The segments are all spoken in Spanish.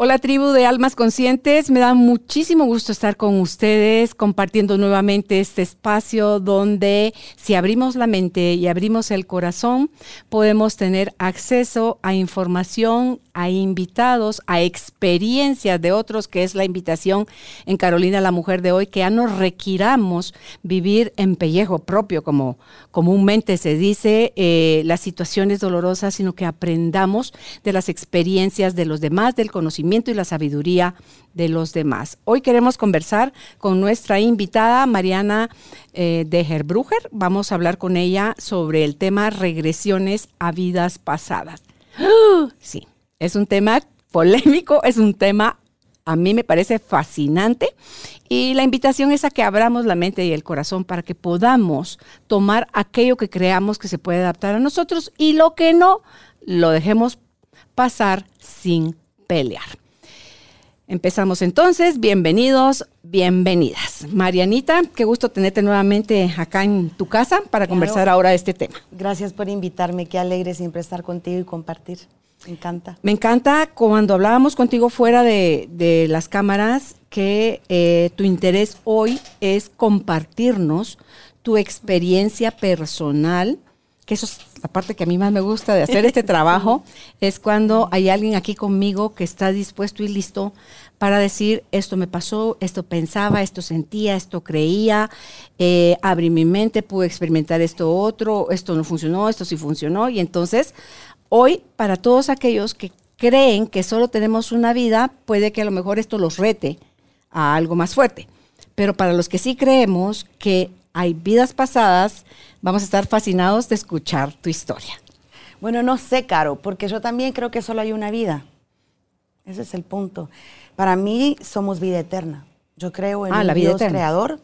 Hola tribu de almas conscientes, me da muchísimo gusto estar con ustedes compartiendo nuevamente este espacio donde si abrimos la mente y abrimos el corazón podemos tener acceso a información, a invitados, a experiencias de otros, que es la invitación en Carolina la Mujer de hoy, que ya nos requiramos vivir en pellejo propio, como comúnmente se dice, eh, las situaciones dolorosas, sino que aprendamos de las experiencias de los demás, del conocimiento y la sabiduría de los demás. Hoy queremos conversar con nuestra invitada Mariana eh, de Herbruger. Vamos a hablar con ella sobre el tema regresiones a vidas pasadas. Sí, es un tema polémico, es un tema a mí me parece fascinante y la invitación es a que abramos la mente y el corazón para que podamos tomar aquello que creamos que se puede adaptar a nosotros y lo que no, lo dejemos pasar sin pelear. Empezamos entonces, bienvenidos, bienvenidas. Marianita, qué gusto tenerte nuevamente acá en tu casa para conversar ahora de este tema. Gracias por invitarme, qué alegre siempre estar contigo y compartir. Me encanta. Me encanta cuando hablábamos contigo fuera de, las cámaras que eh, tu interés hoy es compartirnos tu experiencia personal que eso es la parte que a mí más me gusta de hacer este trabajo, es cuando hay alguien aquí conmigo que está dispuesto y listo para decir, esto me pasó, esto pensaba, esto sentía, esto creía, eh, abrí mi mente, pude experimentar esto otro, esto no funcionó, esto sí funcionó. Y entonces, hoy, para todos aquellos que creen que solo tenemos una vida, puede que a lo mejor esto los rete a algo más fuerte. Pero para los que sí creemos que hay vidas pasadas, vamos a estar fascinados de escuchar tu historia. Bueno, no sé, Caro, porque yo también creo que solo hay una vida. Ese es el punto. Para mí somos vida eterna. Yo creo en ah, Dios creador,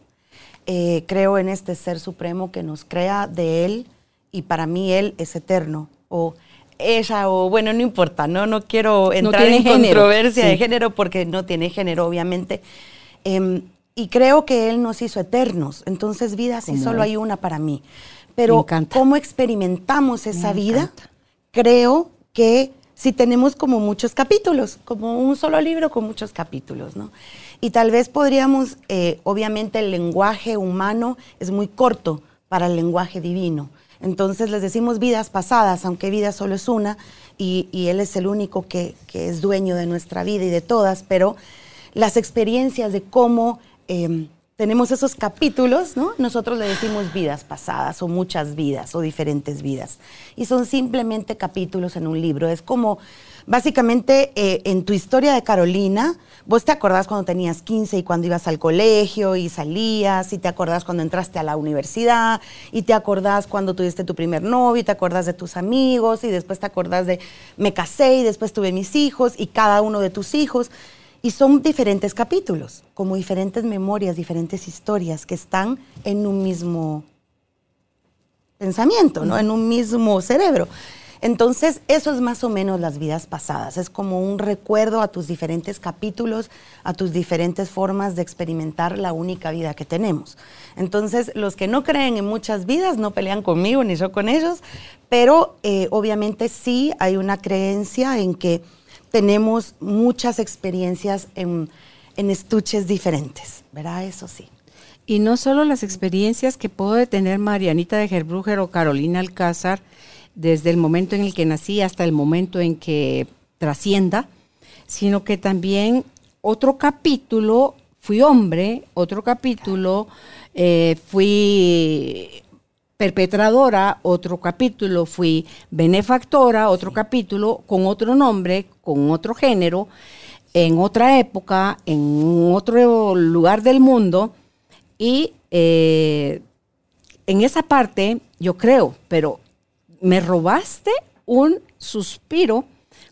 eh, creo en este ser supremo que nos crea de Él y para mí Él es eterno. O ella, o bueno, no importa, no, no quiero entrar en controversia de género porque no tiene género, obviamente. Em, y creo que Él nos hizo eternos. Entonces, vida sí solo hay una para mí. Pero cómo experimentamos esa vida, creo que si tenemos como muchos capítulos, como un solo libro con muchos capítulos, ¿no? Y tal vez podríamos, eh, obviamente el lenguaje humano es muy corto para el lenguaje divino. Entonces les decimos vidas pasadas, aunque vida solo es una, y, Él es el único que, que es dueño de nuestra vida y de todas, pero las experiencias de cómo Em, tenemos esos capítulos, ¿no? Nosotros le decimos vidas pasadas o muchas vidas o diferentes vidas. Y son simplemente capítulos en un libro. Es como, básicamente, eh, en tu historia de Carolina, vos te acordás cuando tenías 15 y cuando ibas al colegio y salías, y te acordás cuando entraste a la universidad, y te acordás cuando tuviste tu primer novio, y te acordás de tus amigos, y después te acordás de me casé y después tuve mis hijos, y cada uno de tus hijos. Y son diferentes capítulos, como diferentes memorias, diferentes historias que están en un mismo pensamiento, ¿no? En un mismo cerebro. Entonces, eso es más o menos las vidas pasadas. Es como un recuerdo a tus diferentes capítulos, a tus diferentes formas de experimentar la única vida que tenemos. Entonces, los que no creen en muchas vidas no pelean conmigo ni yo con ellos, pero eh, obviamente sí hay una creencia en que tenemos muchas experiencias en, estuches diferentes, ¿verdad? Eso sí. Y no solo las experiencias que puede tener Marianita de Gerbruger o Carolina Alcázar desde el momento en el que nací hasta el momento en que trascienda, sino que también otro capítulo, fui hombre, otro capítulo, eh, fui perpetradora, otro capítulo, fui benefactora, otro capítulo, con otro nombre, con otro género, en otra época, en otro lugar del mundo. Y eh, en esa parte, yo creo, pero me robaste un suspiro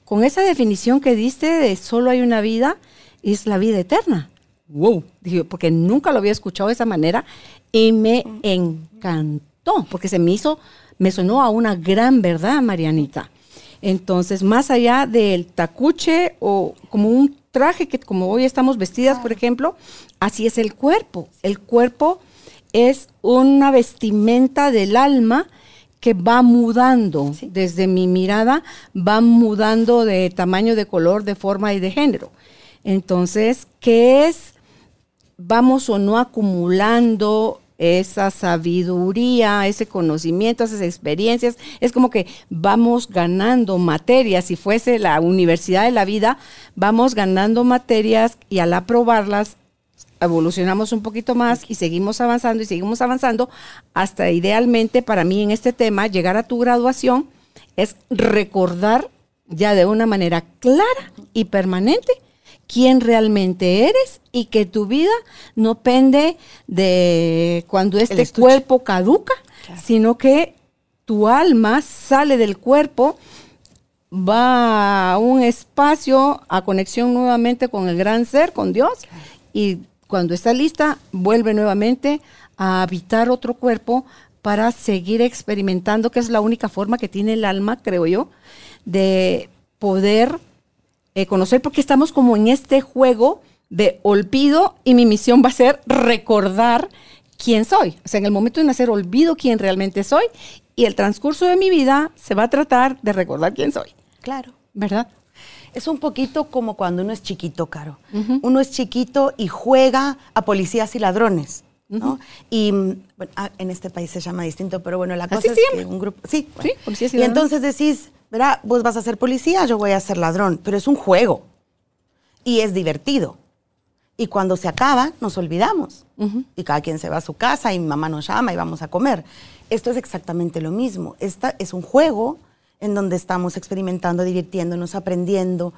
con esa definición que diste de solo hay una vida, es la vida eterna. Wow, porque nunca lo había escuchado de esa manera y me encantó porque se me hizo me sonó a una gran verdad, Marianita. Entonces, más allá del tacuche o como un traje que como hoy estamos vestidas, por ejemplo, así es el cuerpo. El cuerpo es una vestimenta del alma que va mudando, desde mi mirada, va mudando de tamaño, de color, de forma y de género. Entonces, ¿qué es? Vamos o no acumulando esa sabiduría, ese conocimiento, esas experiencias. Es como que vamos ganando materias. Si fuese la universidad de la vida, vamos ganando materias y al aprobarlas evolucionamos un poquito más y seguimos avanzando y seguimos avanzando hasta idealmente para mí en este tema llegar a tu graduación es recordar ya de una manera clara y permanente quién realmente eres y que tu vida no pende de cuando este cuerpo caduca, sino que tu alma sale del cuerpo, va a un espacio, a conexión nuevamente con el gran ser, con Dios, y cuando está lista, vuelve nuevamente a habitar otro cuerpo para seguir experimentando, que es la única forma que tiene el alma, creo yo, de poder eh, conocer porque estamos como en este juego de olvido y mi misión va a ser recordar quién soy. O sea, en el momento de nacer olvido quién realmente soy y el transcurso de mi vida se va a tratar de recordar quién soy. Claro. ¿Verdad? Es un poquito como cuando uno es chiquito, Caro. Uno es chiquito y juega a policías y ladrones. ¿no? Y bueno, ah, en este país se llama distinto, pero bueno, la cosa es que un grupo. Sí, sí policías y, y entonces decís, verá, vos vas a ser policía, yo voy a ser ladrón, pero es un juego y es divertido. Y cuando se acaba, nos olvidamos. Y cada quien se va a su casa y mi mamá nos llama y vamos a comer. Esto es exactamente lo mismo. Esta es un juego en donde estamos experimentando, divirtiéndonos, aprendiendo.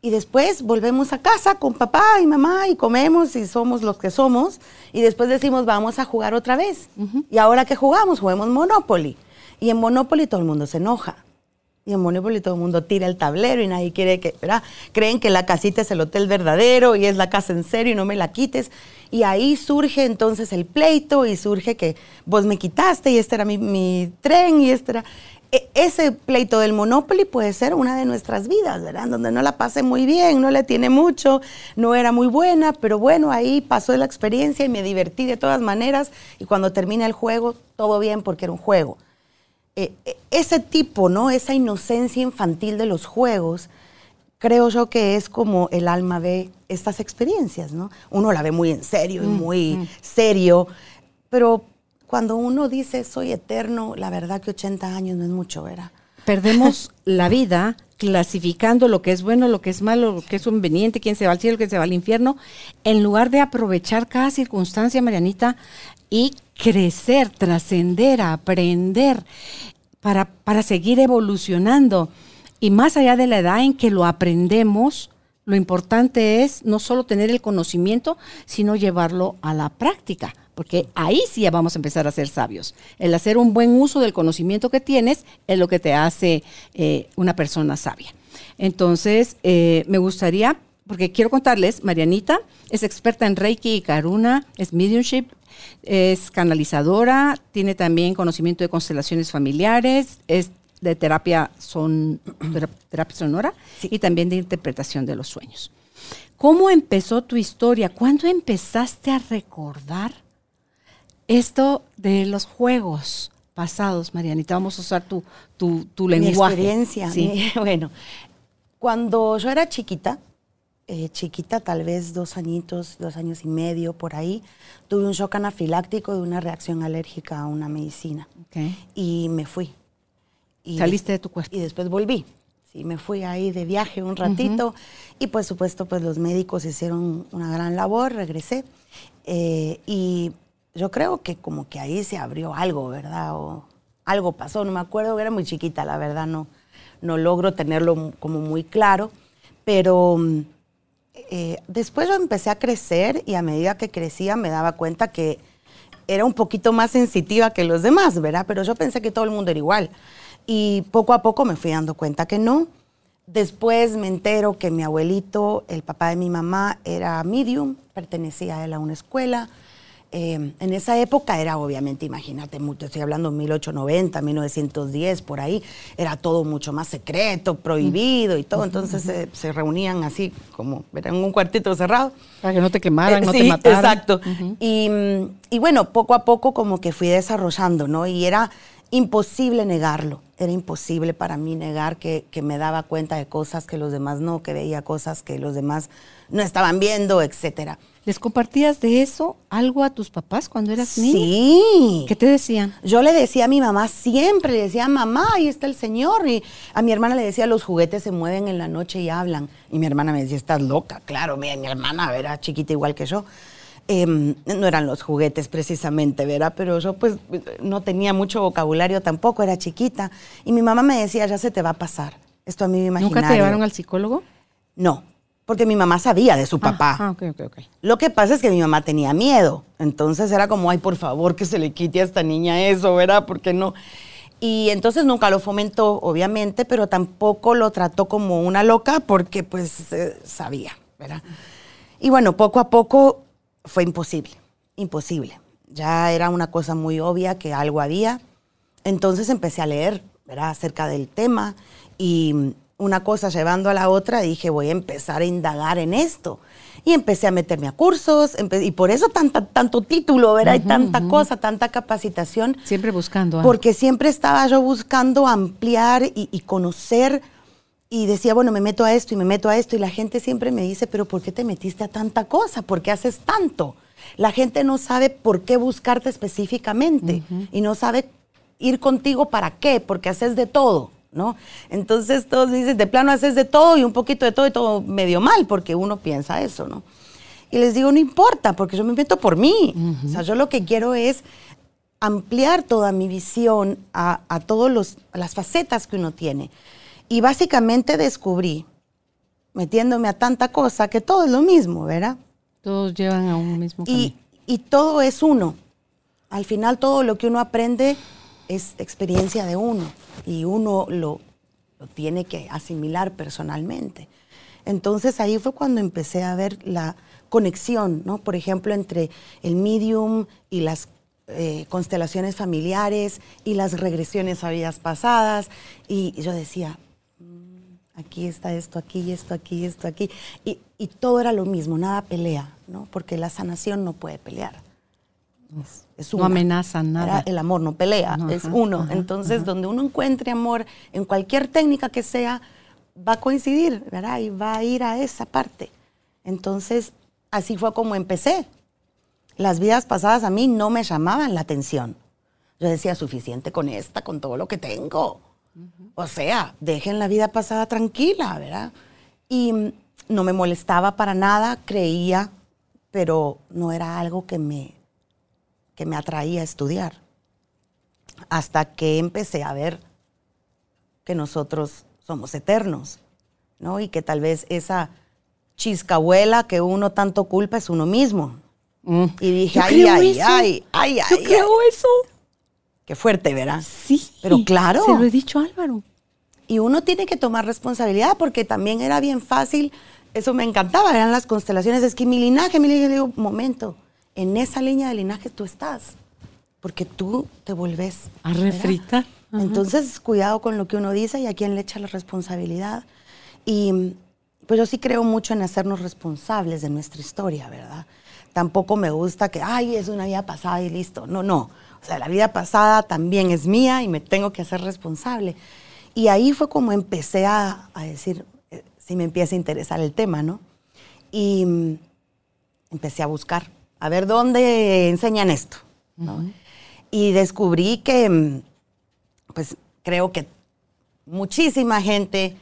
Y después volvemos a casa con papá y mamá y comemos y somos los que somos. Y después decimos, vamos a jugar otra vez. Y ahora que jugamos, juguemos Monopoly. Y en Monopoly todo el mundo se enoja. Y en Monopoly todo el mundo tira el tablero y nadie quiere que, ¿verdad? Creen que la casita es el hotel verdadero y es la casa en serio y no me la quites. Y ahí surge entonces el pleito y surge que vos me quitaste y este era mi, mi tren y este era... E, ese pleito del Monopoly puede ser una de nuestras vidas, ¿verdad? Donde no la pasé muy bien, no le tiene mucho, no era muy buena, pero bueno, ahí pasó la experiencia y me divertí de todas maneras y cuando termina el juego, todo bien porque era un juego. E, e, ese tipo, ¿no? Esa inocencia infantil de los juegos, creo yo que es como el alma ve estas experiencias, ¿no? Uno la ve muy en serio y mm, muy mm. serio, pero cuando uno dice soy eterno, la verdad que 80 años no es mucho, ¿verdad? Perdemos la vida clasificando lo que es bueno, lo que es malo, lo que es conveniente, quién se va al cielo, quién se va al infierno, en lugar de aprovechar cada circunstancia, Marianita, y crecer, trascender, aprender para, para seguir evolucionando. Y más allá de la edad en que lo aprendemos, lo importante es no solo tener el conocimiento, sino llevarlo a la práctica porque ahí sí ya vamos a empezar a ser sabios. El hacer un buen uso del conocimiento que tienes es lo que te hace eh, una persona sabia. Entonces, eh, me gustaría, porque quiero contarles, Marianita es experta en Reiki y Karuna, es mediumship, es canalizadora, tiene también conocimiento de constelaciones familiares, es de terapia, son, terapia sonora y también de interpretación de los sueños. ¿Cómo empezó tu historia? ¿Cuándo empezaste a recordar esto de los juegos pasados, Marianita, vamos a usar tu, tu, tu lenguaje. Mi experiencia. Sí. bueno, cuando yo era chiquita, eh, chiquita, tal vez dos añitos, dos años y medio por ahí, tuve un shock anafiláctico de una reacción alérgica a una medicina. Y me fui. Y Saliste de tu cuerpo. Y después volví. Sí, me fui ahí de viaje un ratito y por supuesto pues los médicos hicieron una gran labor, regresé. Eh, y yo creo que como que ahí se abrió algo, ¿verdad? O algo pasó, no me acuerdo, era muy chiquita, la verdad, no, no logro tenerlo como muy claro, pero mm, eh, después yo empecé a crecer y a medida que crecía me daba cuenta que era un poquito más sensitiva que los demás, ¿verdad? Pero yo pensé que todo el mundo era igual. Y poco a poco me fui dando cuenta que no. Después me entero que mi abuelito, el papá de mi mamá, era medium, pertenecía a él a una escuela. Em, en esa época era obviamente, imagínate, estoy hablando 1890, 1910, por ahí, era todo mucho más secreto, prohibido y todo, entonces se, reunían así como en un cuartito cerrado. Para que no te quemaran, no te mataran. Exacto. y, y bueno, poco a poco como que fui desarrollando, ¿no? Y era imposible negarlo, era imposible para mí negar que, que me daba cuenta de cosas que los demás no, que veía cosas que los demás no estaban viendo, etcétera. ¿Les compartías de eso algo a tus papás cuando eras niña? Sí. ¿Qué te decían? Yo le decía a mi mamá siempre, le decía, mamá, ahí está el Señor. Y a mi hermana le decía, los juguetes se mueven en la noche y hablan. Y mi hermana me decía, estás loca. Claro, mi, mi hermana era chiquita igual que yo. Em, no eran los juguetes precisamente, ¿verdad? Pero yo pues no tenía mucho vocabulario tampoco, era chiquita. Y mi mamá me decía, ya se te va a pasar. Esto a mí me imaginario. ¿Nunca te llevaron al psicólogo? No, porque mi mamá sabía de su ah, papá. Ah, okay, okay, okay. Lo que pasa es que mi mamá tenía miedo. Entonces era como, ay, por favor, que se le quite a esta niña eso, ¿verdad? Porque no. Y entonces nunca lo fomentó, obviamente, pero tampoco lo trató como una loca porque pues eh, sabía, ¿verdad? Y bueno, poco a poco fue imposible, imposible. Ya era una cosa muy obvia que algo había. Entonces empecé a leer, ¿verdad? Acerca del tema y una cosa llevando a la otra, dije, voy a empezar a indagar en esto. Y empecé a meterme a cursos, y por eso tanta, tanto título, ¿verdad? y tanta cosa, tanta capacitación. Siempre buscando. Porque siempre estaba yo buscando ampliar y, conocer, y decía, bueno, me meto a esto y me meto a esto, y la gente siempre me dice, pero ¿por qué te metiste a tanta cosa? ¿Por qué haces tanto? La gente no sabe por qué buscarte específicamente, y no sabe ir contigo para qué, porque haces de todo. ¿no? Entonces todos dicen, de plano haces de todo y un poquito de todo y todo medio mal, porque uno piensa eso, ¿no? Y les digo, no importa, porque yo me invento por mí. O sea, yo lo que quiero es ampliar toda mi visión a, a todas las facetas que uno tiene. Y básicamente descubrí, metiéndome a tanta cosa, que todo es lo mismo, ¿verdad? Todos llevan a un mismo camino. Y, y todo es uno. Al final todo lo que uno aprende es experiencia de uno y uno lo, tiene que asimilar personalmente. Entonces ahí fue cuando empecé a ver la conexión, ¿no? Por ejemplo, entre el medium y las eh, constelaciones familiares y las regresiones a vidas pasadas. Y yo decía, aquí está esto, aquí, esto, aquí, esto, aquí. Y, y, todo era lo mismo, nada pelea, ¿no? Porque la sanación no puede pelear no amenaza nada. El amor no pelea, es uno. Entonces, donde uno encuentre amor en cualquier técnica que sea, va a coincidir, ¿verdad? Y va a ir a esa parte. Entonces, así fue como empecé. Las vidas pasadas a mí no me llamaban la atención. Yo decía, suficiente con esta, con todo lo que tengo. O sea, dejen la vida pasada tranquila, ¿verdad? Y no me molestaba para nada, creía, pero no era algo que me que me atraía a estudiar. Hasta que empecé a ver que nosotros somos eternos, ¿no? Y que tal vez esa chiscahuela que uno tanto culpa es uno mismo. Mm. Y dije, ay, ay, ay, ay, ay, Yo creo eso. Qué fuerte, ¿verdad? Sí. Pero claro. Se lo he dicho Álvaro. Y uno tiene que tomar responsabilidad porque también era bien fácil, eso me encantaba, eran las constelaciones, es que mi linaje, mi linaje, digo, momento, en esa línea de linaje tú estás, porque tú te vuelves a refritar. Entonces, cuidado con lo que uno dice y a quién le echa la responsabilidad. Y pues yo sí creo mucho en hacernos responsables de nuestra historia, ¿verdad? Tampoco me gusta que, ay, es una vida pasada y listo. No, no. O sea, la vida pasada también es mía y me tengo que hacer responsable. Y ahí fue como empecé a, a decir, eh, si me empieza a interesar el tema, ¿no? Y mm, empecé a buscar a ver dónde enseñan esto. Y descubrí que, mm, pues creo que muchísima gente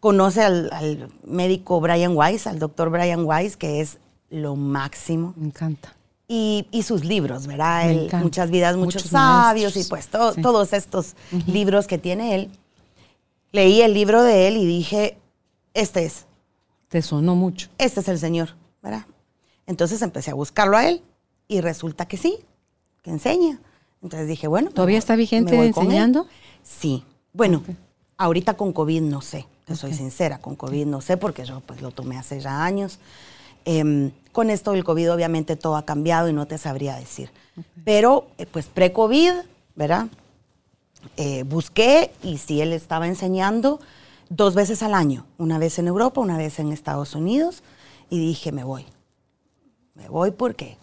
conoce al, médico Brian Weiss, al doctor Brian Weiss, que es lo máximo. Me encanta. Y, sus libros, ¿verdad? muchas vidas, muchos, sabios y pues todos estos libros que tiene él. Leí el libro de él y dije, este es. Te sonó mucho. Este es el Señor, ¿verdad? Entonces empecé a buscarlo a él y resulta que sí, que enseña. Entonces dije, bueno. ¿Todavía está vigente enseñando? Sí. Bueno, ahorita con COVID no sé, te soy sincera, con COVID no sé porque yo pues lo tomé hace ya años. Em, con esto del COVID obviamente todo ha cambiado y no te sabría decir. Pero eh, pues pre-COVID, ¿verdad? Eh, busqué y sí, él estaba enseñando dos veces al año, una vez en Europa, una vez en Estados Unidos, y dije, me voy. Me voy porque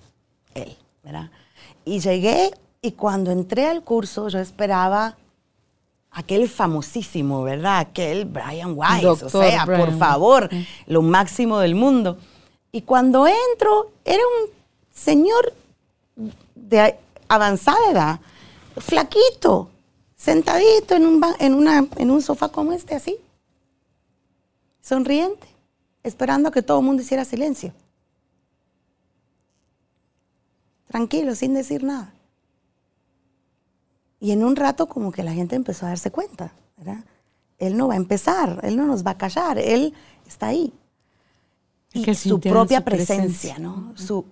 él, ¿verdad? Y llegué y cuando entré al curso yo esperaba aquel famosísimo, ¿verdad? Aquel Brian Weiss, o sea, por favor, lo máximo del mundo. Y cuando entro, era un señor de avanzada edad, flaquito, sentadito en un, sofá como este, así, sonriente, esperando a que todo el mundo hiciera silencio. Tranquilo, sin decir nada. Y en un rato como que la gente empezó a darse cuenta, ¿verdad? Él no va a empezar, él no nos va a callar, él está ahí. Y su propia presencia, ¿no? Su,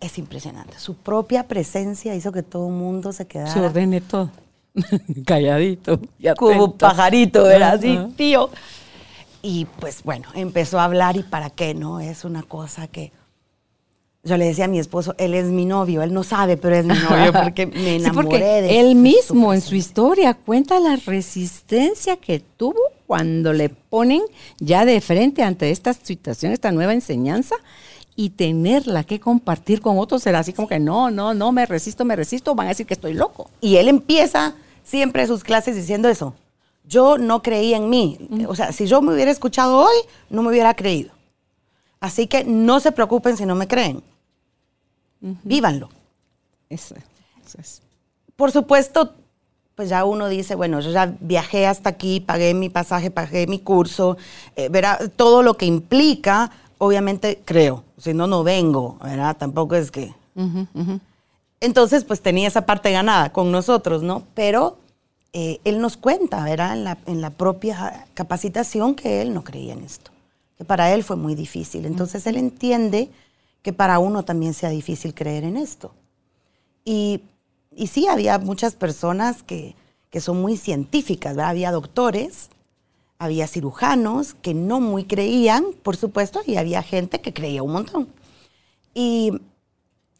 es impresionante. Su propia presencia hizo que todo el mundo se quedara. Se ordene todo. Calladito. Como pajarito, era así, tío. Y pues bueno, empezó a hablar y para qué, ¿no? Es una cosa que yo le decía a mi esposo, él es mi novio, él no sabe, pero es mi novio porque me enamoré de Él mismo en su historia cuenta la resistencia que tuvo cuando le ponen ya de frente ante esta situación, esta nueva enseñanza y tenerla que compartir con otros será así como que no, no, no, me resisto, me resisto, van a decir que estoy loco. Y él empieza siempre sus clases diciendo eso. Yo no creía en mí. O sea, si yo me hubiera escuchado hoy, no me hubiera creído. Así que no se preocupen si no me creen. Vívanlo. Eso, es. Por supuesto, pues ya uno dice, bueno, yo ya viajé hasta aquí, pagué mi pasaje, pagué mi curso, eh, verá, todo lo que implica, obviamente creo, si no, no vengo, ¿verdad? Tampoco es que... Entonces, pues tenía esa parte ganada con nosotros, ¿no? Pero eh, él nos cuenta, ¿verdad? En la, en la, propia capacitación que él no creía en esto, que para él fue muy difícil. Entonces, él entiende que para uno también sea difícil creer en esto. Y, y sí, había muchas personas que, que son muy científicas, ¿verdad? Había doctores, había cirujanos que no muy creían, por supuesto, y había gente que creía un montón. Y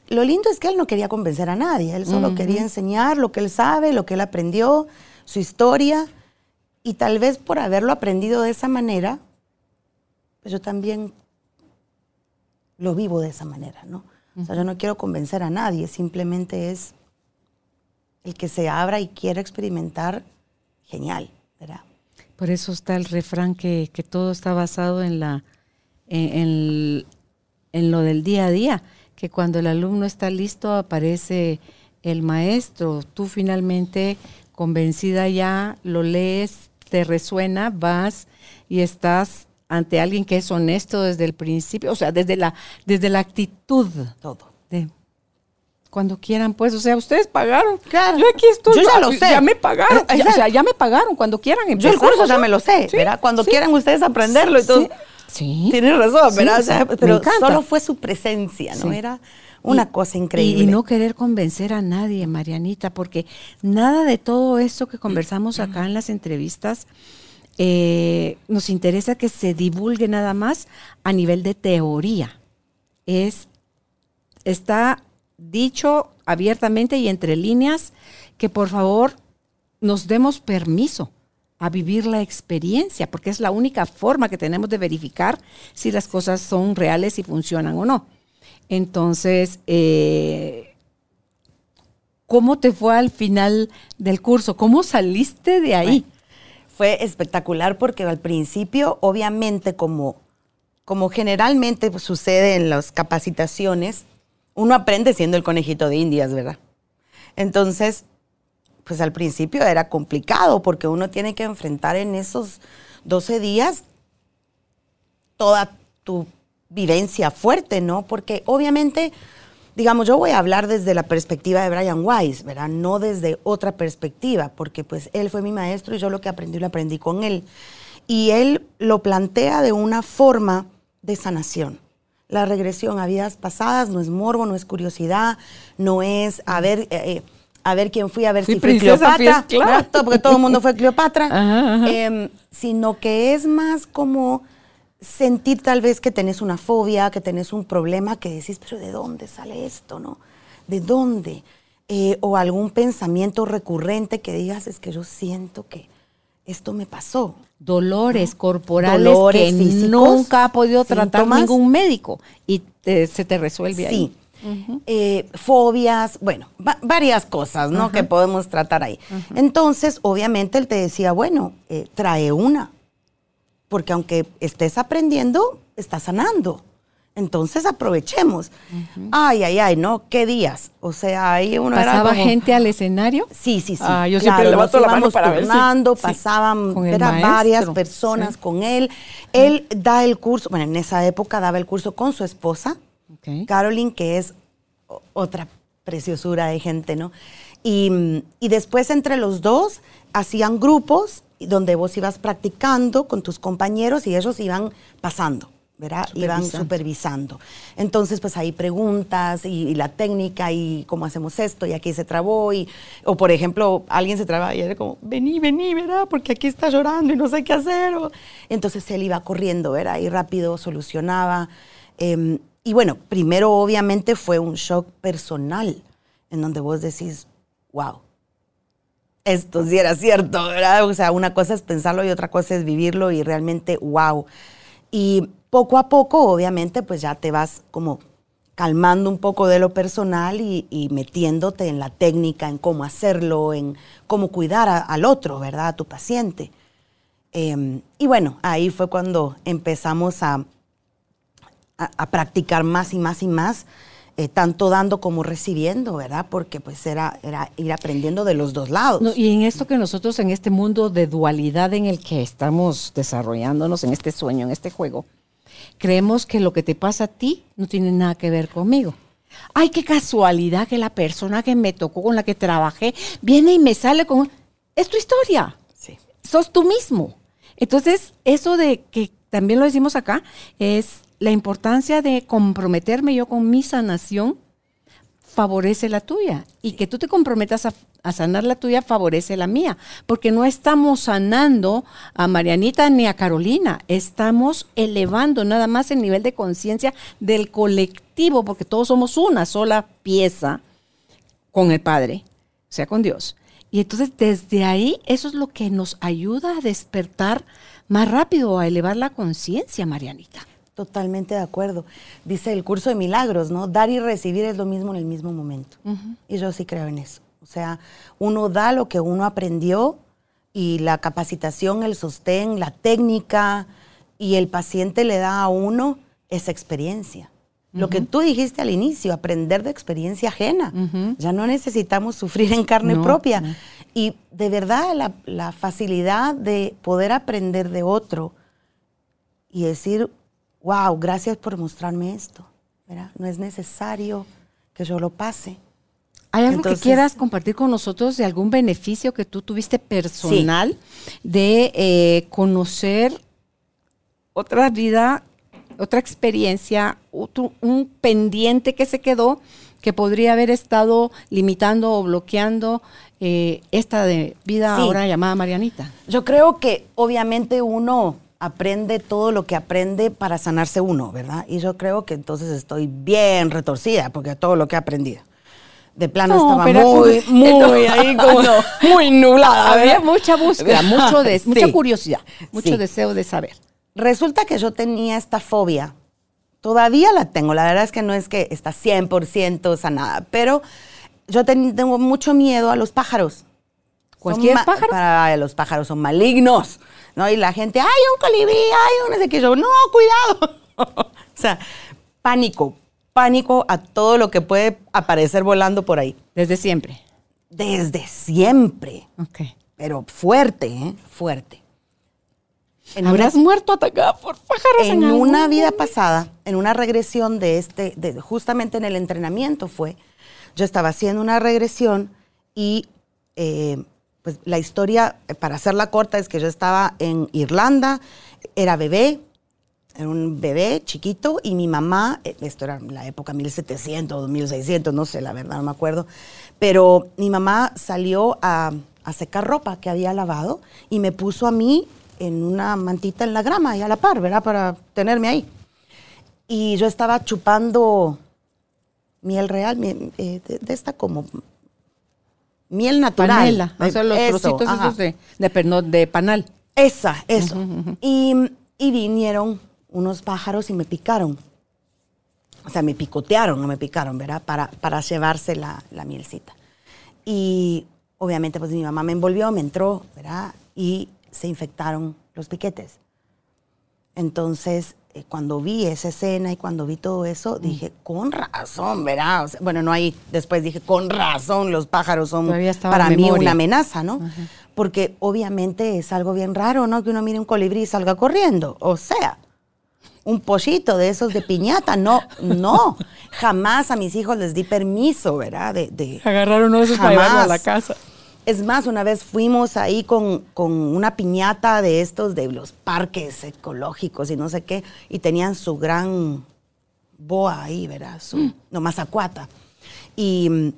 lo lindo es que él no quería convencer a nadie, él solo quería enseñar lo que él sabe, lo que él aprendió, su historia, y tal vez por haberlo aprendido de esa manera, pues yo también lo vivo de esa manera, ¿no? O sea, yo no quiero convencer a nadie, simplemente es el que se abra y quiera experimentar, genial, ¿verdad? Por eso está el refrán que, todo está basado en, la, en, en lo del día a día que cuando el alumno está listo aparece el maestro. Tú finalmente, convencida ya, lo lees, te resuena, vas y estás ante alguien que es honesto desde el principio, o sea, desde la, desde la actitud. Todo. De, cuando quieran, pues, o sea, ustedes pagaron. Claro. Yo aquí estoy. Yo ya lo sé. Ya me pagaron. o sea, ya me pagaron. Cuando quieran empezar. Yo el curso ya me lo sé, ¿verdad? Cuando quieran ustedes aprenderlo y todo. Sí. Tienes razón, ¿verdad? pero solo fue su presencia, ¿no? Era una cosa increíble. Y, no querer convencer a nadie, Marianita, porque nada de todo esto que conversamos acá en las entrevistas eh, nos interesa que se divulgue nada más a nivel de teoría. Es, está dicho abiertamente y entre líneas que por favor nos demos permiso a vivir la experiencia, porque es la única forma que tenemos de verificar si las cosas son reales y funcionan o no. Entonces, eh, ¿cómo te fue al final del curso? ¿Cómo saliste de ahí? Fue espectacular porque al principio, obviamente, como, como generalmente sucede en las capacitaciones, uno aprende siendo el conejito de indias, ¿verdad? Entonces, pues al principio era complicado porque uno tiene que enfrentar en esos 12 días toda tu vivencia fuerte, ¿no? Porque obviamente, digamos, yo voy a hablar desde la perspectiva de Brian Weiss, ¿verdad? No desde otra perspectiva, porque pues él fue mi maestro y yo lo que aprendí lo aprendí con él. Y él lo plantea de una forma de sanación. La regresión a vidas pasadas no es morbo, no es curiosidad, no es a ver... Eh, eh, a ver quién fui, a ver si fui Cleopatra, porque todo el mundo fue Cleopatra, em, sino que es más como sentir tal vez que tenés una fobia, que tenés un problema, que decís, pero ¿de dónde sale esto, no? ¿De dónde? Eh, o algún pensamiento recurrente que digas, es que yo siento que esto me pasó. Dolores corporales que nunca ha podido tratar ningún médico y se te resuelve ahí. Sí. Eh, fobias, bueno, varias cosas, ¿no? Que podemos tratar ahí. Entonces, obviamente, él te decía, bueno, eh, trae una, porque aunque estés aprendiendo, estás sanando. Entonces aprovechemos. Ay, ay, ay, ¿no? ¿Qué días? O sea, ahí uno ¿Pasaba gente al escenario? Sí, sí, sí. Ah, yo siempre levanto la mano para ver pasaban varias personas con él. Él da el curso, bueno, en esa época daba el curso con su esposa, Caroline, que es otra preciosura de gente, ¿no? Y, y después entre los dos hacían grupos donde vos ibas practicando con tus compañeros y ellos iban pasando. ¿verdad? Iban supervisando. Entonces, pues ahí preguntas y, la técnica y cómo hacemos esto y aquí se trabó y, o por ejemplo, alguien se traba y era como, vení, vení, ¿verdad? Porque aquí está llorando y no sé qué hacer. entonces él iba corriendo, ¿verdad? Y rápido solucionaba. Em, y bueno, primero obviamente fue un shock personal en donde vos decís, wow, esto sí era cierto, ¿verdad? O sea, una cosa es pensarlo y otra cosa es vivirlo y realmente, wow. Y poco a poco, obviamente, pues ya te vas como calmando un poco de lo personal y, metiéndote en la técnica, en cómo hacerlo, en cómo cuidar al otro, ¿verdad? A tu paciente. Em, y bueno, ahí fue cuando empezamos a, a, practicar más y más y más, eh, tanto dando como recibiendo, ¿verdad? Porque pues era, era ir aprendiendo de los dos lados. y en esto que nosotros, en este mundo de dualidad en el que estamos desarrollándonos, en este sueño, en este juego, creemos que lo que te pasa a ti no tiene nada que ver conmigo. Ay, qué casualidad que la persona que me tocó, con la que trabajé, viene y me sale con... Es tu historia. Sí. Sos tú mismo. Entonces, eso de que también lo decimos acá, es la importancia de comprometerme yo con mi sanación favorece la tuya. Y que tú te comprometas a, sanar la tuya favorece la mía. Porque no estamos sanando a Marianita ni a Carolina. Estamos elevando nada más el nivel de conciencia del colectivo, porque todos somos una sola pieza con el Padre, o sea, con Dios. Y entonces desde ahí eso es lo que nos ayuda a despertar más rápido, a elevar la conciencia, Marianita. Totalmente de acuerdo. Dice el curso de milagros, ¿no? Dar y recibir es lo mismo en el mismo momento. Y yo sí creo en eso. O sea, uno da lo que uno aprendió y la capacitación, el sostén, la técnica y el paciente le da a uno esa experiencia. Lo que tú dijiste al inicio, aprender de experiencia ajena. Ya no necesitamos sufrir en carne propia. Y de verdad la, la facilidad de poder aprender de otro y decir, wow, gracias por mostrarme esto. No es necesario que yo lo pase. ¿Hay algo que quieras compartir con nosotros de algún beneficio que tú tuviste personal de eh, conocer otra vida, otra experiencia, un pendiente que se quedó que podría haber estado limitando o bloqueando eh, esta de vida ahora llamada Marianita? Yo creo que obviamente uno aprende todo lo que aprende para sanarse uno, ¿verdad? Y yo creo que entonces estoy bien retorcida porque todo lo que he aprendido. De plano estaba muy, muy ahí como muy nublada. Había mucha búsqueda, mucho mucha curiosidad, mucho deseo de saber. Resulta que yo tenía esta fobia. Todavía la tengo. La verdad es que no es que está 100% sanada, pero yo tengo mucho miedo a los pájaros. ¿Cualquier pájaro? Para los pájaros son malignos. ¿No? Y la gente, ay, un colibrí, ay, un no sé qué. Yo, no, cuidado. o sea, pánico, pánico a todo lo que puede aparecer volando por ahí. Desde siempre. Desde siempre. Ok. Pero fuerte, ¿eh? Fuerte. ¿Habrás muerto atacada por pájaros? En, una vida pasada, en una regresión de este, de, justamente en el entrenamiento fue, yo estaba haciendo una regresión y eh, pues la historia, eh, para hacerla corta, es que yo estaba en Irlanda, era bebé, era un bebé chiquito y mi mamá, eh, esto era la época 1700, 1600, no sé, la verdad, no me acuerdo, pero mi mamá salió a, secar ropa que había lavado y me puso a mí en una mantita en la grama y a la par, ¿verdad? Para tenerme ahí. Y yo estaba chupando miel real, eh, de, esta como miel natural. Panela, o sea, los trocitos esos de, de, panal. Esa, eso. y, y vinieron unos pájaros y me picaron. O sea, me picotearon, no me picaron, ¿verdad? Para, para llevarse la, la mielcita. Y obviamente, pues mi mamá me envolvió, me entró, ¿verdad? Y se infectaron los piquetes. Entonces, cuando vi esa escena y cuando vi todo eso, mm. dije, con razón, ¿verdad? bueno, no ahí, después dije, con razón, los pájaros son para mí una amenaza, ¿no? Porque obviamente es algo bien raro, ¿no? Que uno mire un colibrí y salga corriendo. O sea, un pollito de esos de piñata. No, no. Jamás a mis hijos les di permiso, ¿verdad? De, de Agarraron uno de esos para a la casa. Es más, una vez fuimos ahí con, una piñata de estos de los parques ecológicos y no sé qué, y tenían su gran boa ahí, ¿verdad? Su, mm. no, mazacuata. Y mm,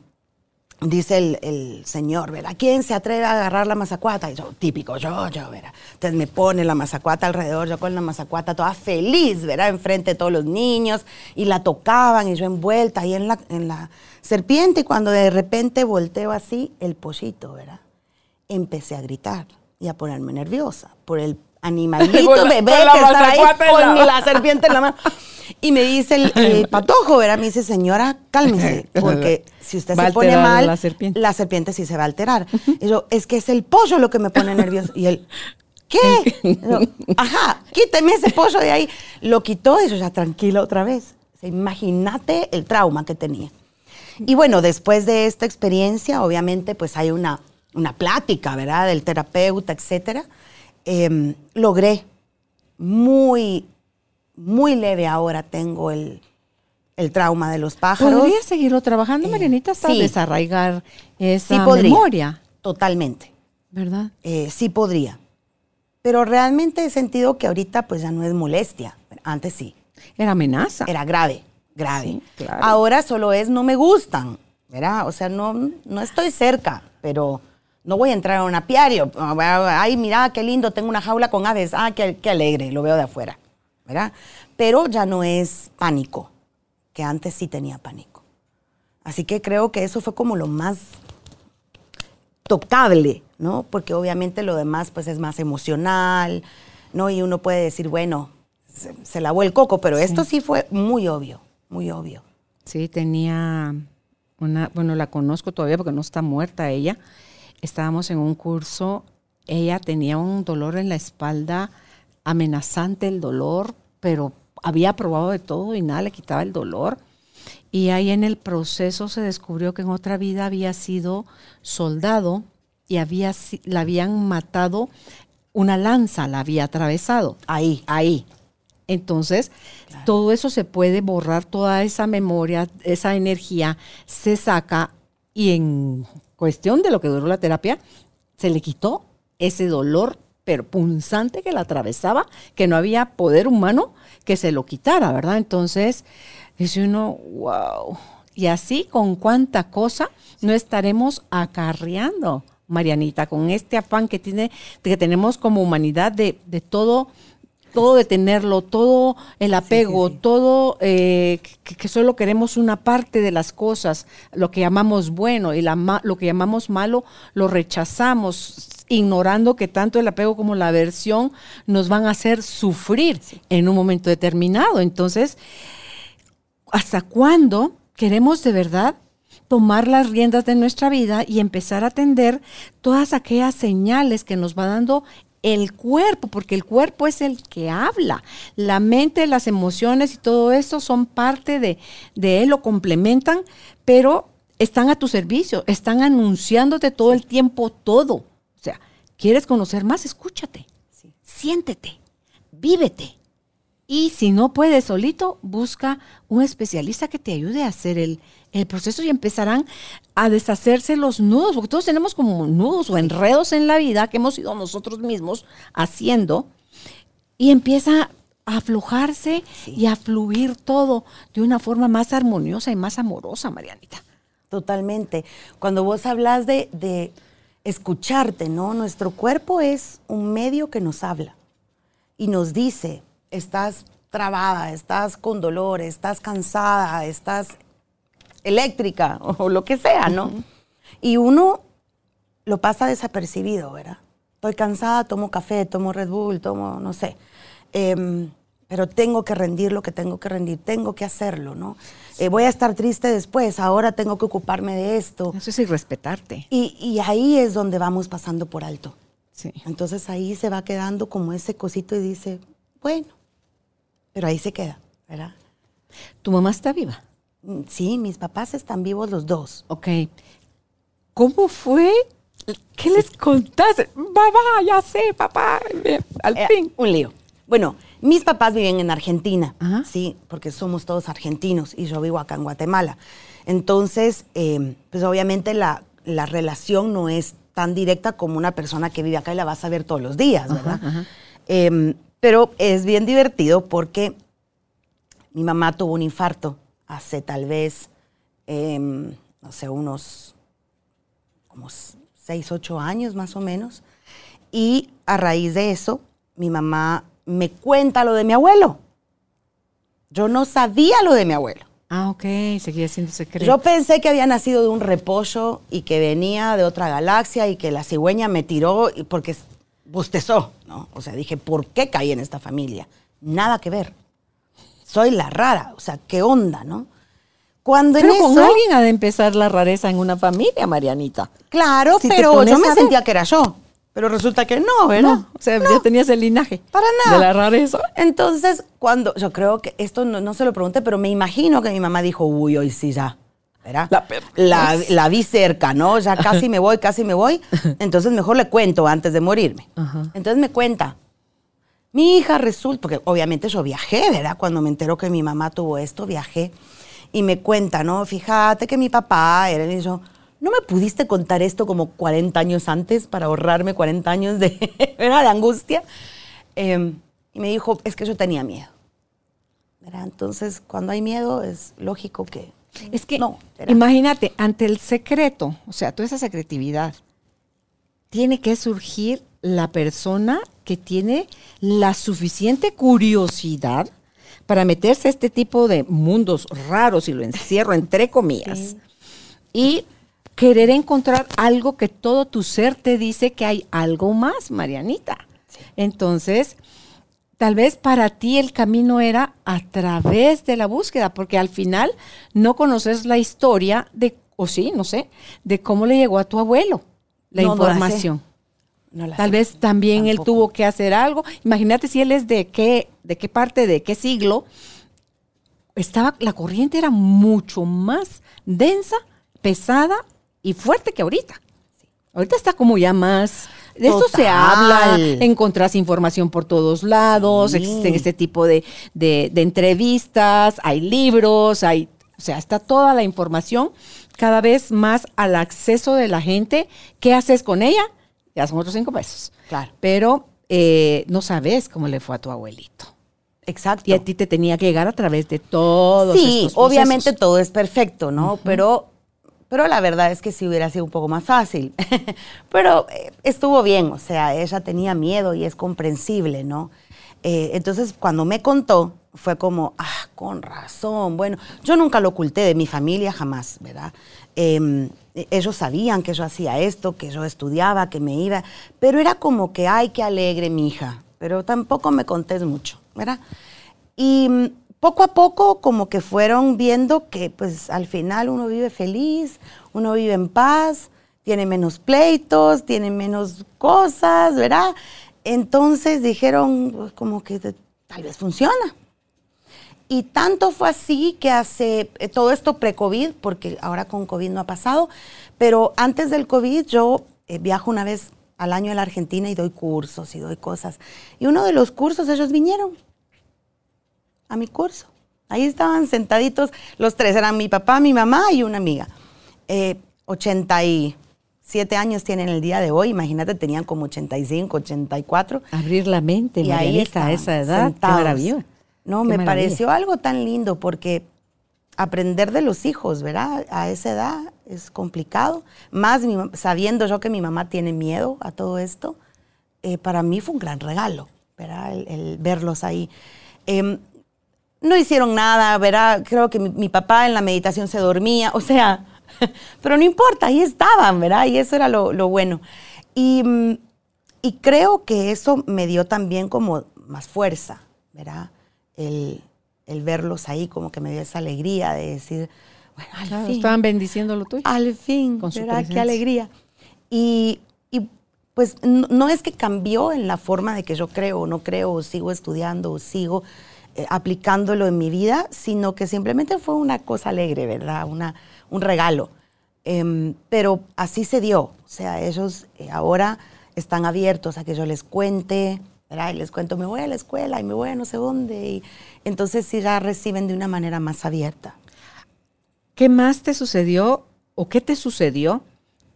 dice el, señor, ¿verdad? ¿Quién se atreve a agarrar la mazacuata? Y yo, típico, yo, yo, ¿verdad? Entonces me pone la mazacuata alrededor, yo con la mazacuata toda feliz, ¿verdad? Enfrente de todos los niños, y la tocaban, y yo envuelta ahí en la, en la serpiente y cuando de repente volteo así, el pollito, ¿verdad? Empecé a gritar y a ponerme nerviosa por el animalito bebé que estaba ahí con la... serpiente en la mano. Y me dice el, patojo, ¿verdad? Me dice, señora, cálmese, porque si usted se pone mal, la serpiente. la serpiente sí se va a alterar. Y yo, es que es el pollo lo que me pone nervioso. Y él, ¿qué? Ajá, quíteme ese pollo de ahí. Lo quitó y yo ya tranquila otra vez. Imagínate el trauma que tenía. Y bueno, después de esta experiencia, obviamente, pues hay una, una plática, ¿verdad? Del terapeuta, etcétera. Em, logré muy, muy leve ahora tengo el, trauma de los pájaros. ¿Podría seguirlo trabajando, eh, Marianita, hasta desarraigar esa memoria? Totalmente. ¿Verdad? Eh, sí podría. Pero realmente he sentido que ahorita pues ya no es molestia. Antes sí. Era amenaza. Era grave grave. Ahora solo es no me gustan, ¿verdad? O sea, no, no estoy cerca, pero no voy a entrar a un apiario. Ay, mira, qué lindo, tengo una jaula con aves. Ah, qué, qué alegre, lo veo de afuera, ¿verdad? Pero ya no es pánico, que antes sí tenía pánico. Así que creo que eso fue como lo más tocable, ¿no? Porque obviamente lo demás pues es más emocional, ¿no? Y uno puede decir, bueno, se, lavó el coco, pero esto sí fue muy obvio muy obvio. Sí, tenía una, bueno, la conozco todavía porque no está muerta ella. Estábamos en un curso, ella tenía un dolor en la espalda, amenazante el dolor, pero había probado de todo y nada le quitaba el dolor. Y ahí en el proceso se descubrió que en otra vida había sido soldado y había, la habían matado, una lanza la había atravesado. Ahí. Ahí. Entonces, todo eso se puede borrar, toda esa memoria, esa energía se saca y en cuestión de lo que duró la terapia, se le quitó ese dolor pero punzante que la atravesaba, que no había poder humano que se lo quitara, ¿verdad? Entonces, dice uno, wow. Y así con cuánta cosa no estaremos acarreando, Marianita, con este afán que tiene, que tenemos como humanidad de, de todo todo detenerlo, todo el apego, todo eh, que, solo queremos una parte de las cosas, lo que llamamos bueno y la, lo que llamamos malo, lo rechazamos, ignorando que tanto el apego como la aversión nos van a hacer sufrir en un momento determinado. Entonces, ¿hasta cuándo queremos de verdad tomar las riendas de nuestra vida y empezar a atender todas aquellas señales que nos va dando el cuerpo, porque el cuerpo es el que habla. La mente, las emociones y todo esto son parte de, él, lo complementan, pero están a tu servicio, están anunciándote todo el tiempo todo. O sea, ¿quieres conocer más? Escúchate, siéntete, vívete. Y si no puedes solito, busca un especialista que te ayude a hacer el, el proceso y empezarán a deshacerse los nudos, porque todos tenemos como nudos o enredos en la vida que hemos ido nosotros mismos haciendo y empieza a aflojarse y a fluir todo de una forma más armoniosa y más amorosa, Marianita. Totalmente. Cuando vos hablas de, de escucharte, ¿no? Nuestro cuerpo es un medio que nos habla y nos dice, estás trabada, estás con dolor, estás cansada, estás eléctrica o lo que sea, ¿no? Y uno lo pasa desapercibido, ¿verdad? Estoy cansada, tomo café, tomo Red Bull, tomo, no sé. Em, pero tengo que rendir lo que tengo que rendir, tengo que hacerlo, ¿no? Eh, voy a estar triste después, ahora tengo que ocuparme de esto. Eso es irrespetarte. Y, y ahí es donde vamos pasando por alto. Sí. Entonces ahí se va quedando como ese cosito y dice, bueno, pero ahí se queda, ¿verdad? ¿Tu mamá está viva? Mm, sí, mis papás están vivos los dos. Ok. ¿Cómo fue? ¿Qué les contaste? Mamá, ya sé, papá, al eh, fin. Un lío. Bueno, mis papás viven en Argentina, sí, porque somos todos argentinos y yo vivo acá en Guatemala. Entonces, em, pues obviamente la, relación no es tan directa como una persona que vive acá y la vas a ver todos los días, ¿verdad? Em, pero es bien divertido porque mi mamá tuvo un infarto hace tal vez, em, no sé, unos como seis, ocho años más o menos. Y a raíz de eso, mi mamá me cuenta lo de mi abuelo. Yo no sabía lo de mi abuelo. Ah, ok, seguía siendo secreto. Yo pensé que había nacido de un repollo y que venía de otra galaxia y que la cigüeña me tiró porque bostezó, ¿no? O sea, dije, ¿por qué caí en esta familia? Nada que ver. Soy la rara, o sea, ¿qué onda, no? Cuando pero con alguien ha de empezar la rareza en una familia, Marianita. Claro, pero yo me sentía que era yo. Pero resulta que no, ¿verdad? No, o sea, ya tenías el linaje. Para nada. De la rareza. Entonces, cuando, yo creo que esto no, se lo pregunté, pero me imagino que mi mamá dijo, uy, hoy sí ya. ¿Verdad? La, la, vi cerca, ¿no? Ya casi me voy, casi me voy. Entonces mejor le cuento antes de morirme. Entonces me cuenta. Mi hija resulta, porque obviamente yo viajé, ¿verdad? Cuando me enteró que mi mamá tuvo esto, viajé. Y me cuenta, ¿no? Fíjate que mi papá era, y yo, ¿no me pudiste contar esto como 40 años antes para ahorrarme 40 años de, de angustia? Em, y me dijo, es que yo tenía miedo. Entonces, cuando hay miedo, es lógico que... Es que, no, imagínate, ante el secreto, o sea, toda esa secretividad, tiene que surgir la persona que tiene la suficiente curiosidad para meterse a este tipo de mundos raros, y lo encierro entre comillas, y querer encontrar algo que todo tu ser te dice que hay algo más, Marianita. Entonces, tal vez para ti el camino era a través de la búsqueda, porque al final no conoces la historia de, o sí, no sé, de cómo le llegó a tu abuelo la información. tal vez también él tuvo que hacer algo. Imagínate si él es de qué, de qué parte, de qué siglo. Estaba, la corriente era mucho más densa, pesada y fuerte que ahorita. Ahorita está como ya más... De esto se habla, encontrás información por todos lados, existen este tipo de, entrevistas, hay libros, hay, o sea, está toda la información cada vez más al acceso de la gente. ¿Qué haces con ella? Ya son otros cinco pesos. Claro. Pero eh, no sabes cómo le fue a tu abuelito. Exacto. Y a ti te tenía que llegar a través de todos. Sí, obviamente todo es perfecto, ¿no? Pero pero la verdad es que sí hubiera sido un poco más fácil. Pero eh, estuvo bien, o sea, ella tenía miedo y es comprensible, ¿no? Eh, entonces, cuando me contó, fue como, ah, con razón. Bueno, yo nunca lo oculté de mi familia, jamás, ¿verdad? Em, ellos sabían que yo hacía esto, que yo estudiaba, que me iba, pero era como que, ay, qué alegre mi hija. Pero tampoco me contés mucho, ¿verdad? Y poco a poco como que fueron viendo que pues al final uno vive feliz, uno vive en paz, tiene menos pleitos, tiene menos cosas, ¿verdad? Entonces dijeron pues, como que tal vez funciona. Y tanto fue así que hace eh, todo esto pre-COVID, porque ahora con COVID no ha pasado, pero antes del COVID yo eh, viajo una vez al año a la Argentina y doy cursos y doy cosas. Y uno de los cursos ellos vinieron a mi curso. Ahí estaban sentaditos, los tres, eran mi papá, mi mamá y una amiga. Eh, 87 años tienen el día de hoy, imagínate, tenían como 85, 84. Abrir la mente, y ahí está a esa edad, qué maravilla. No, me pareció algo tan lindo porque aprender de los hijos, ¿verdad? A esa edad es complicado, más sabiendo yo que mi mamá tiene miedo a todo esto, eh, para mí fue un gran regalo, ¿verdad? El, verlos ahí. Em, no hicieron nada, ¿verdad? Creo que mi, papá en la meditación se dormía, o sea, pero no importa, ahí estaban, ¿verdad? Y eso era lo, bueno. Y, mm, y, creo que eso me dio también como más fuerza, ¿verdad? El, el verlos ahí, como que me dio esa alegría de decir, bueno, al fin. Estaban bendiciendo lo tuyo. Al fin, con ¿verdad? Qué alegría. Y, y pues no, es que cambió en la forma de que yo creo o no creo, o sigo estudiando, o sigo aplicándolo en mi vida, sino que simplemente fue una cosa alegre, ¿verdad? Una, un regalo. Em, pero así se dio. O sea, ellos eh, ahora están abiertos a que yo les cuente, y les cuento, me voy a la escuela y me voy a no sé dónde. Y entonces sí ya reciben de una manera más abierta. ¿Qué más te sucedió o qué te sucedió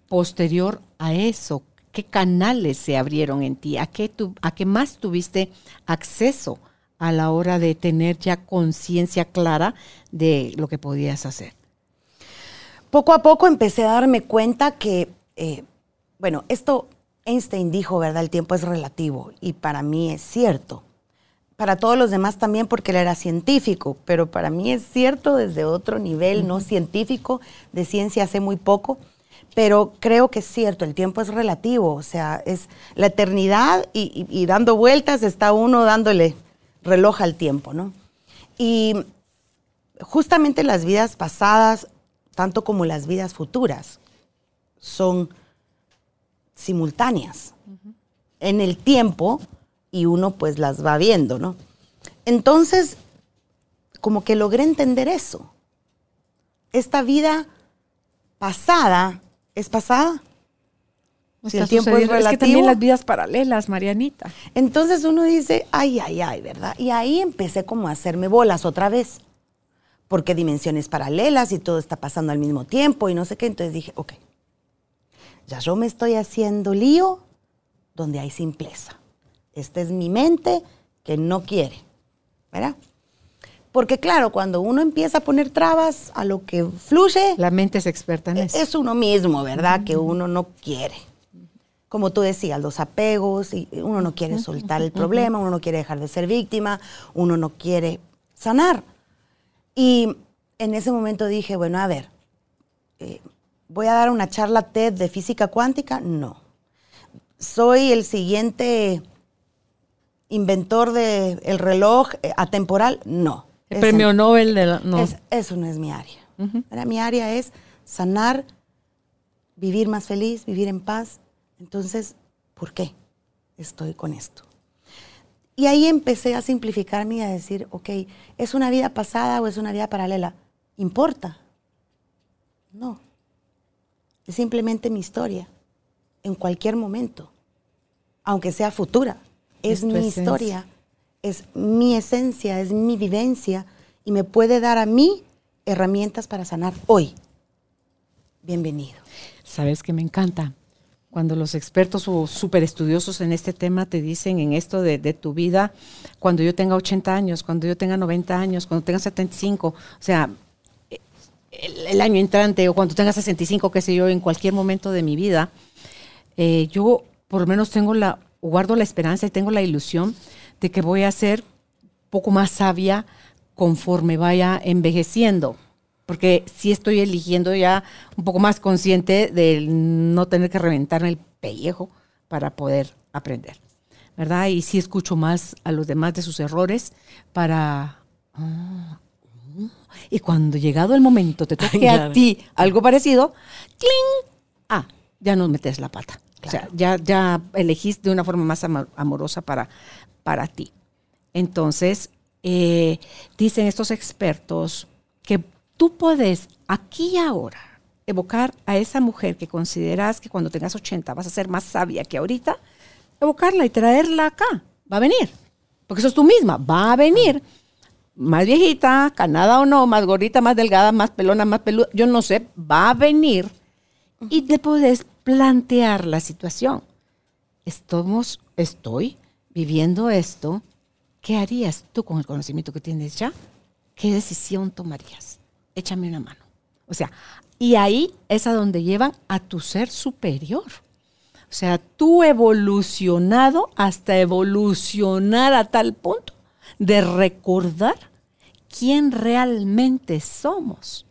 posterior a eso? ¿Qué canales se abrieron en ti? ¿A qué, a qué más tuviste acceso a la hora de tener ya conciencia clara de lo que podías hacer? Poco a poco empecé a darme cuenta que, eh, bueno, esto Einstein dijo, ¿verdad? El tiempo es relativo y para mí es cierto. Para todos los demás también porque él era científico, pero para mí es cierto desde otro nivel, no científico, de ciencia hace muy poco, pero creo que es cierto, el tiempo es relativo, o sea, es la eternidad y, dando vueltas está uno dándole reloj al tiempo, ¿no? Y justamente las vidas pasadas, tanto como las vidas futuras, son simultáneas en el tiempo y uno pues las va viendo, ¿no? Entonces, como que logré entender eso. Esta vida pasada es pasada. Si el tiempo es relativo. Es que también las vidas paralelas, Marianita. Entonces uno dice, ay, ay, ay, ¿verdad? Y ahí empecé como a hacerme bolas otra vez. Porque dimensiones paralelas y todo está pasando al mismo tiempo y no sé qué. Entonces dije, ok, ya yo me estoy haciendo lío donde hay simpleza. Esta es mi mente que no quiere, ¿verdad? Porque claro, cuando uno empieza a poner trabas a lo que fluye... La mente es experta en eso. Es uno mismo, ¿verdad? Que uno no quiere. Como tú decías, los apegos, y uno no quiere soltar el problema, uno no quiere dejar de ser víctima, uno no quiere sanar. Y en ese momento dije, bueno, a ver, eh, ¿Voy a dar una charla TED de física cuántica? No. ¿Soy el siguiente inventor del reloj eh, atemporal? No. El premio Nobel de la... No. eso no es mi área. Mi área es sanar, vivir más feliz, vivir en paz. Entonces, ¿por qué estoy con esto? Y ahí empecé a simplificarme y a decir, ok, ¿es una vida pasada o es una vida paralela? ¿Importa? No, es simplemente mi historia, en cualquier momento, aunque sea futura. Es, mi historia, es mi esencia, es mi vivencia y me puede dar a mí herramientas para sanar hoy. Bienvenido. Sabes que me encanta cuando los expertos o súper estudiosos en este tema te dicen en esto de, tu vida, cuando yo tenga 80 años, cuando yo tenga 90 años, cuando tenga 75, o sea, el, año entrante o cuando tenga 65, qué sé yo, en cualquier momento de mi vida, eh, yo por lo menos tengo la, guardo la esperanza y tengo la ilusión de que voy a ser poco más sabia conforme vaya envejeciendo. Porque sí estoy eligiendo ya un poco más consciente de no tener que reventarme el pellejo para poder aprender. ¿Verdad? Y sí escucho más a los demás de sus errores para, ah, y cuando llegado el momento te toque a ti algo parecido, ¡cling! Ah, ya no metes la pata. O sea, ya, ya elegís de una forma más amorosa para, para ti. Entonces, eh, dicen estos expertos que tú puedes aquí y ahora evocar a esa mujer que consideras que cuando tengas 80 vas a ser más sabia que ahorita, evocarla y traerla acá. Va a venir. Porque eso es tú misma. Va a venir más viejita, canada o no, más gordita, más delgada, más pelona, más peluda, yo no sé, va a venir y te puedes plantear la situación. Estamos, estoy viviendo esto, ¿qué harías tú con el conocimiento que tienes ya? ¿Qué decisión tomarías? Échame una mano. O sea, Y ahí es a donde llevan a tu ser superior. O sea, tú evolucionado hasta evolucionar a tal punto de recordar quién realmente somos.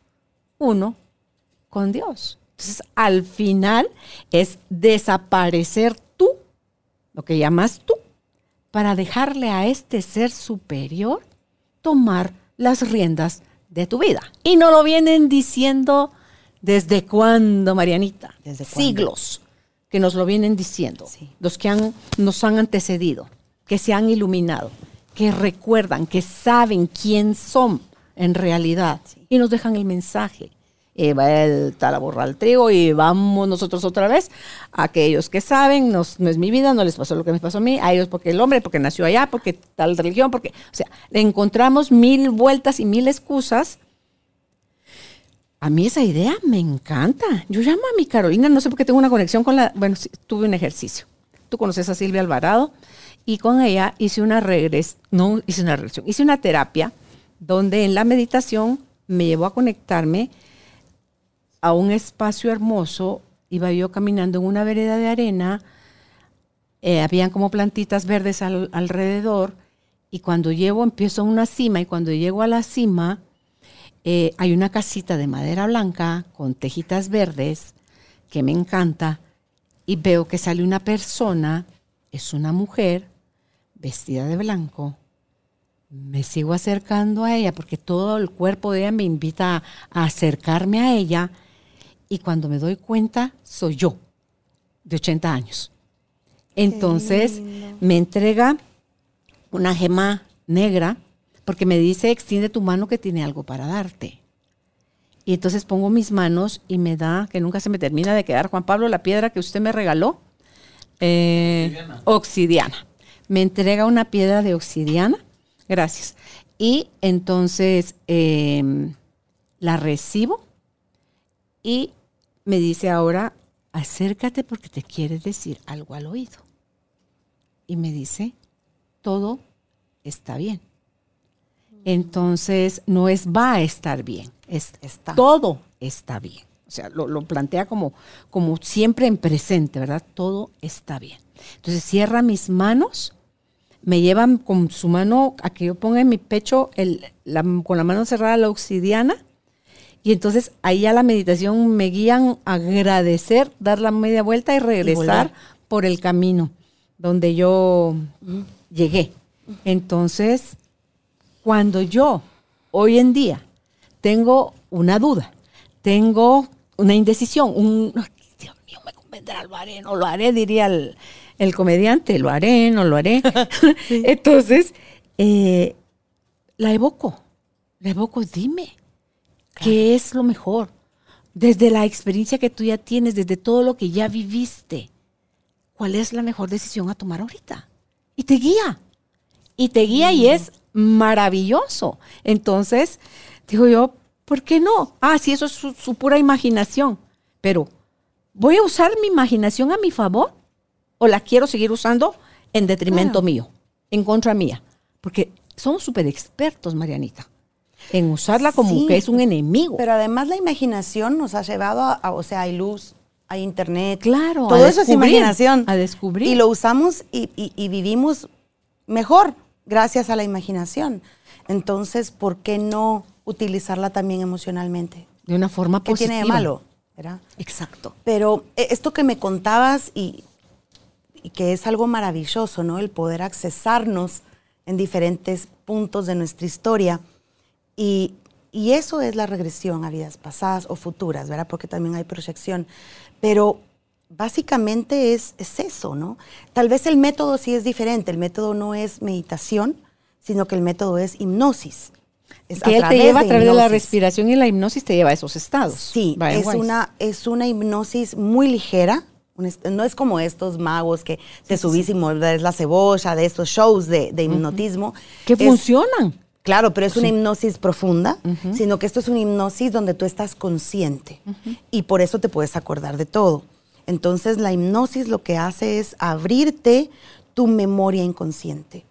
Uno con Dios. Entonces, al final es desaparecer tú, lo que llamas tú, para dejarle a este ser superior tomar las riendas de tu vida. Y no lo vienen diciendo desde cuándo, Marianita. Desde siglos que nos lo vienen diciendo. Los que han, nos han antecedido, que se han iluminado, que recuerdan, que saben quién son en realidad y nos dejan el mensaje. Eh, va el tal a borrar el trigo y vamos nosotros otra vez. Aquellos que saben, no, no, es mi vida, no les pasó lo que me pasó a mí, a ellos porque el hombre, porque nació allá, porque tal religión, porque, o sea, encontramos mil vueltas y mil excusas. A mí esa idea me encanta. Yo llamo a mi Carolina, no sé por qué tengo una conexión con la, bueno, tuve un ejercicio. Tú conoces a Silvia Alvarado y con ella hice una regresión, no hice una regresión, hice una terapia donde en la meditación me llevó a conectarme a un espacio hermoso. Iba yo caminando en una vereda de arena, eh, habían como plantitas verdes alrededor, y cuando llego empiezo a una cima, y cuando llego a la cima eh, hay una casita de madera blanca con tejitas verdes que me encanta, y veo que sale una persona, es una mujer vestida de blanco. Me sigo acercando a ella porque todo el cuerpo de ella me invita a acercarme a ella y cuando me doy cuenta, soy yo, de 80 años. Entonces me entrega una gema negra porque me dice, extiende tu mano que tiene algo para darte. Y entonces pongo mis manos y me da, que nunca se me termina de quedar, Juan Pablo, la piedra que usted me regaló, eh, obsidiana. Me entrega una piedra de obsidiana, gracias. Y entonces em, la recibo y me dice ahora, acércate porque te quiere decir algo al oído. Y me dice, todo está bien. Entonces, no es va a estar bien, es está. todo está bien. O sea, lo, plantea como, como siempre en presente, ¿verdad? Todo está bien. Entonces, cierra mis manos, me llevan con su mano a que yo ponga en mi pecho el, con la mano cerrada la obsidiana y entonces ahí a la meditación me guían a agradecer, dar la media vuelta y regresar por el camino donde yo llegué. Entonces, cuando yo hoy en día tengo una duda, tengo una indecisión, un, Dios mío, me convendrá, lo haré, no lo haré, diría el, comediante, lo haré, no lo haré. Entonces, eh, la evoco, la evoco, dime, ¿Qué es lo mejor? Desde la experiencia que tú ya tienes, desde todo lo que ya viviste, ¿cuál es la mejor decisión a tomar ahorita? Y te guía. Y te guía y es maravilloso. Entonces, digo yo, ¿por qué no? Ah, sí, eso es su, pura imaginación. Pero, ¿voy a usar mi imaginación a mi favor? ¿O la quiero seguir usando en detrimento mío, en contra mía? Porque somos súper expertos, Marianita en usarla como que es un enemigo. Pero además la imaginación nos ha llevado a, o sea, hay luz, hay internet. Claro, todo eso es imaginación. A descubrir. Y lo usamos y, vivimos mejor gracias a la imaginación. Entonces, ¿por qué no utilizarla también emocionalmente? De una forma positiva. ¿Qué tiene de malo? ¿verdad? Exacto. Pero esto que me contabas y, y que es algo maravilloso, ¿no? El poder accesarnos en diferentes puntos de nuestra historia y, eso es la regresión a vidas pasadas o futuras, ¿verdad? Porque también hay proyección. Pero básicamente es, es eso, ¿no? Tal vez el método sí es diferente. El método no es meditación, sino que el método es hipnosis. Es que él te lleva a través de la respiración y la hipnosis te lleva a esos estados. Sí, es una, es una hipnosis muy ligera. No es como estos magos que te subís y mueves la cebolla, de estos shows de, hipnotismo. Que funcionan. Claro, pero es una hipnosis profunda, sino que esto es una hipnosis donde tú estás consciente y por eso te puedes acordar de todo. Entonces la hipnosis lo que hace es abrirte tu memoria inconsciente.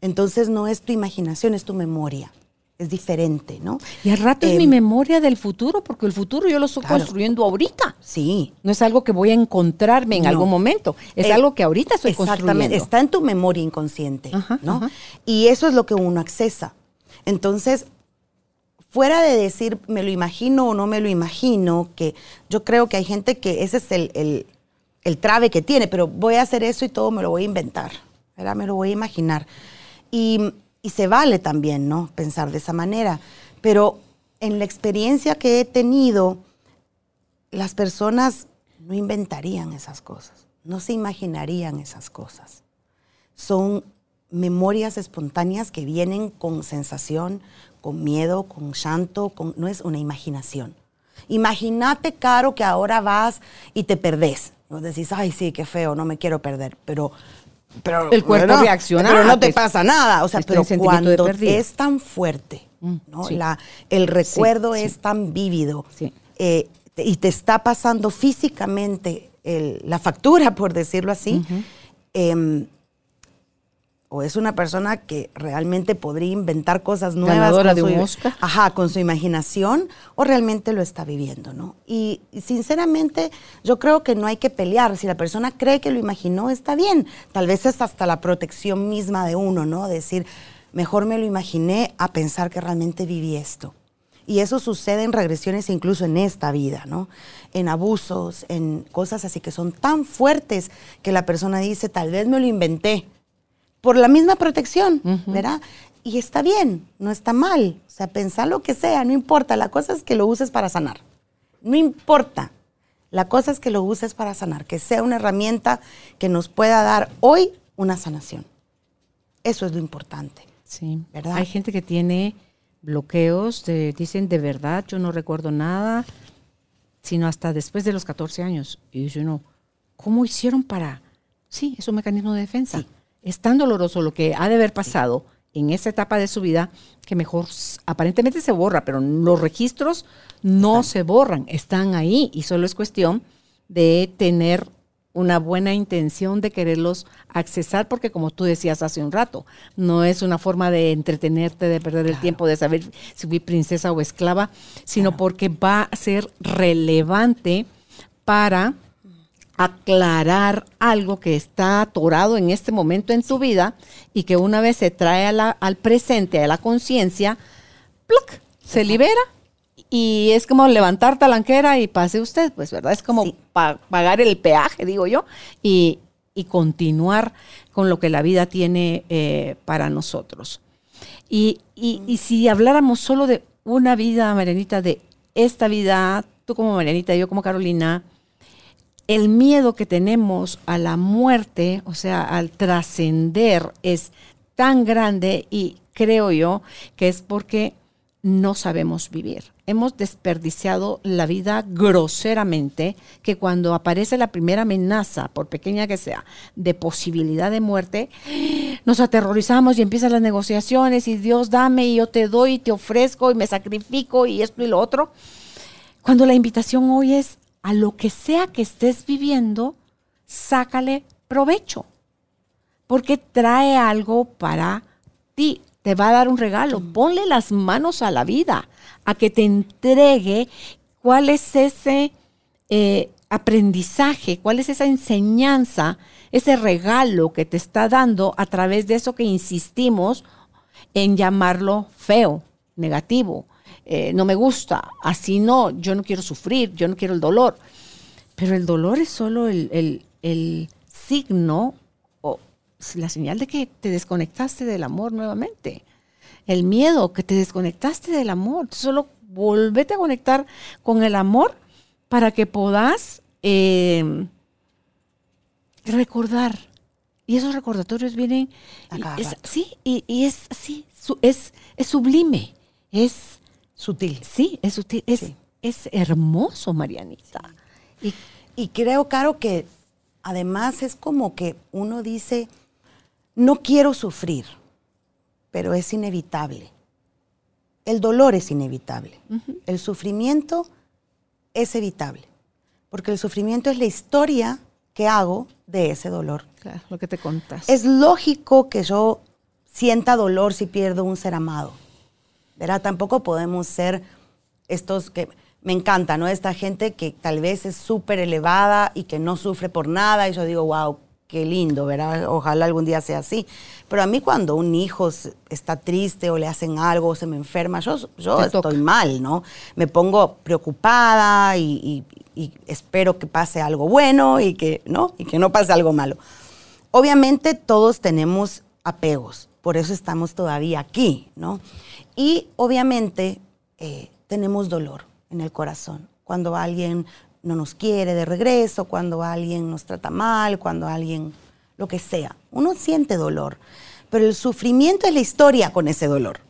Entonces no es tu imaginación, es tu memoria. es diferente, ¿no? Y al rato es mi em, memoria del futuro, porque el futuro yo lo estoy construyendo ahorita. Sí. No es algo que voy a encontrarme en algún momento, es eh, algo que ahorita estoy exactamente, está en tu memoria inconsciente, ¿no? Y eso es lo que uno accesa. Entonces, fuera de decir me lo imagino o no me lo imagino, que yo creo que hay gente que ese es el, el, el trave que tiene, pero voy a hacer eso y todo me lo voy a inventar. Me lo voy a imaginar. Y y se vale también, ¿no? Pensar de esa manera. Pero en la experiencia que he tenido, las personas no inventarían esas cosas, no se imaginarían esas cosas. Son memorias espontáneas que vienen con sensación, con miedo, con llanto, con, no es una imaginación. Imagínate, Caro, que ahora vas y te perdés. Vos decís, ay, sí, qué feo, no me quiero perder. Pero pero, el cuerpo reacciona. Pero no te pasa nada. O sea, pero cuando es tan fuerte, mm, ¿no? La, el recuerdo es tan vívido eh, y te está pasando físicamente la factura, por decirlo así, o es una persona que realmente podría inventar cosas nuevas con, de su, Ajá, con su imaginación, o realmente lo está viviendo, ¿no? Y, sinceramente, yo creo que no hay que pelear. Si la persona cree que lo imaginó, está bien. Tal vez es hasta la protección misma de uno, ¿no? Decir, mejor me lo imaginé a pensar que realmente viví esto. Y eso sucede en regresiones incluso en esta vida, ¿no? En abusos, en cosas así que son tan fuertes que la persona dice, tal vez me lo inventé por la misma protección, ¿verdad? Y está bien, no está mal. O sea, pensar lo que sea, no importa. La cosa es que lo uses para sanar. No importa. La cosa es que lo uses para sanar, que sea una herramienta que nos pueda dar hoy una sanación. Eso es lo importante. Sí, ¿verdad? Hay gente que tiene bloqueos, dicen de verdad, yo no recuerdo nada, sino hasta después de los 14 años. Y dice no, ¿cómo hicieron para...? Sí, es un mecanismo de defensa es tan doloroso lo que ha de haber pasado en esa etapa de su vida que mejor aparentemente se borra, pero los registros no se borran, están ahí. Y solo es cuestión de tener una buena intención de quererlos accesar, porque como tú decías hace un rato, no es una forma de entretenerte, de perder el tiempo, de saber si fui princesa o esclava, sino porque va a ser relevante para aclarar algo que está atorado en este momento en tu vida y que una vez se trae al presente, a la conciencia, se libera y es como levantar talanquera y pase usted, pues, ¿verdad? Es como pagar el peaje, digo yo, y, continuar con lo que la vida tiene eh, para nosotros. Y, y, si habláramos solo de una vida, Marianita, de esta vida, tú como Marianita, yo como Carolina, el miedo que tenemos a la muerte, o sea, al trascender, es tan grande y creo yo que es porque no sabemos vivir. Hemos desperdiciado la vida groseramente que cuando aparece la primera amenaza, por pequeña que sea, de posibilidad de muerte, nos aterrorizamos y empiezan las negociaciones y Dios dame y yo te doy y te ofrezco y me sacrifico y esto y lo otro. Cuando la invitación hoy es a lo que sea que estés viviendo, sácale provecho, porque trae algo para ti, te va a dar un regalo, ponle las manos a la vida, a que te entregue cuál es ese eh, aprendizaje, cuál es esa enseñanza, ese regalo que te está dando a través de eso que insistimos en llamarlo feo, negativo, eh, no me gusta, así no, yo no quiero sufrir, yo no quiero el dolor. Pero el dolor es solo el, signo o la señal de que te desconectaste del amor nuevamente. El miedo, que te desconectaste del amor. Solo volvete a conectar con el amor para que puedas eh, recordar. Y esos recordatorios vienen. sí, y, es así, es, es sublime. Es Sutil. Sí, es sutil. Es, es hermoso, Marianita. Y, y creo, Caro, que además es como que uno dice, no quiero sufrir, pero es inevitable. El dolor es inevitable. El sufrimiento es evitable. Porque el sufrimiento es la historia que hago de ese dolor. Claro, lo que te contas. Es lógico que yo sienta dolor si pierdo un ser amado ¿verdad? Tampoco podemos ser estos que me encanta, ¿no? Esta gente que tal vez es súper elevada y que no sufre por nada. Y yo digo, wow, qué lindo, ¿verdad? Ojalá algún día sea así. Pero a mí cuando un hijo está triste o le hacen algo o se me enferma, yo, yo estoy mal, ¿no? Me pongo preocupada y, espero que pase algo bueno y que, ¿no? y que no pase algo malo. Obviamente todos tenemos apegos, por eso estamos todavía aquí, ¿no? Y obviamente eh, tenemos dolor en el corazón. Cuando alguien no nos quiere de regreso, cuando alguien nos trata mal, cuando alguien, lo que sea. Uno siente dolor, pero el sufrimiento es la historia con ese dolor.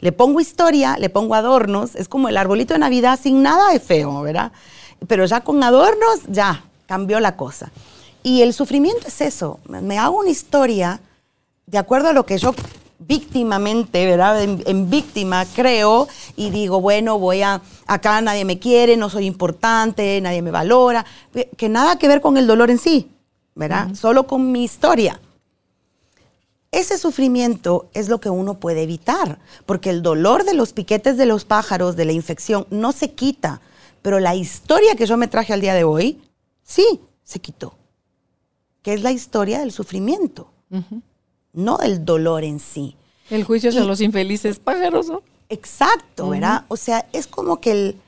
Le pongo historia, le pongo adornos, es como el arbolito de Navidad sin nada de feo, ¿verdad? Pero ya con adornos, ya cambió la cosa. Y el sufrimiento es eso, me hago una historia de acuerdo a lo que yo víctimamente, ¿verdad? En, víctima creo y digo, bueno, voy a, acá nadie me quiere, no soy importante, nadie me valora, que nada que ver con el dolor en sí, ¿verdad? Solo con mi historia. Ese sufrimiento es lo que uno puede evitar, porque el dolor de los piquetes de los pájaros, de la infección, no se quita, pero la historia que yo me traje al día de hoy, sí, se quitó, que es la historia del sufrimiento no el dolor en sí. El juicio de los infelices pájaros, ¿no? Exacto, ¿verdad? O sea, es como que el,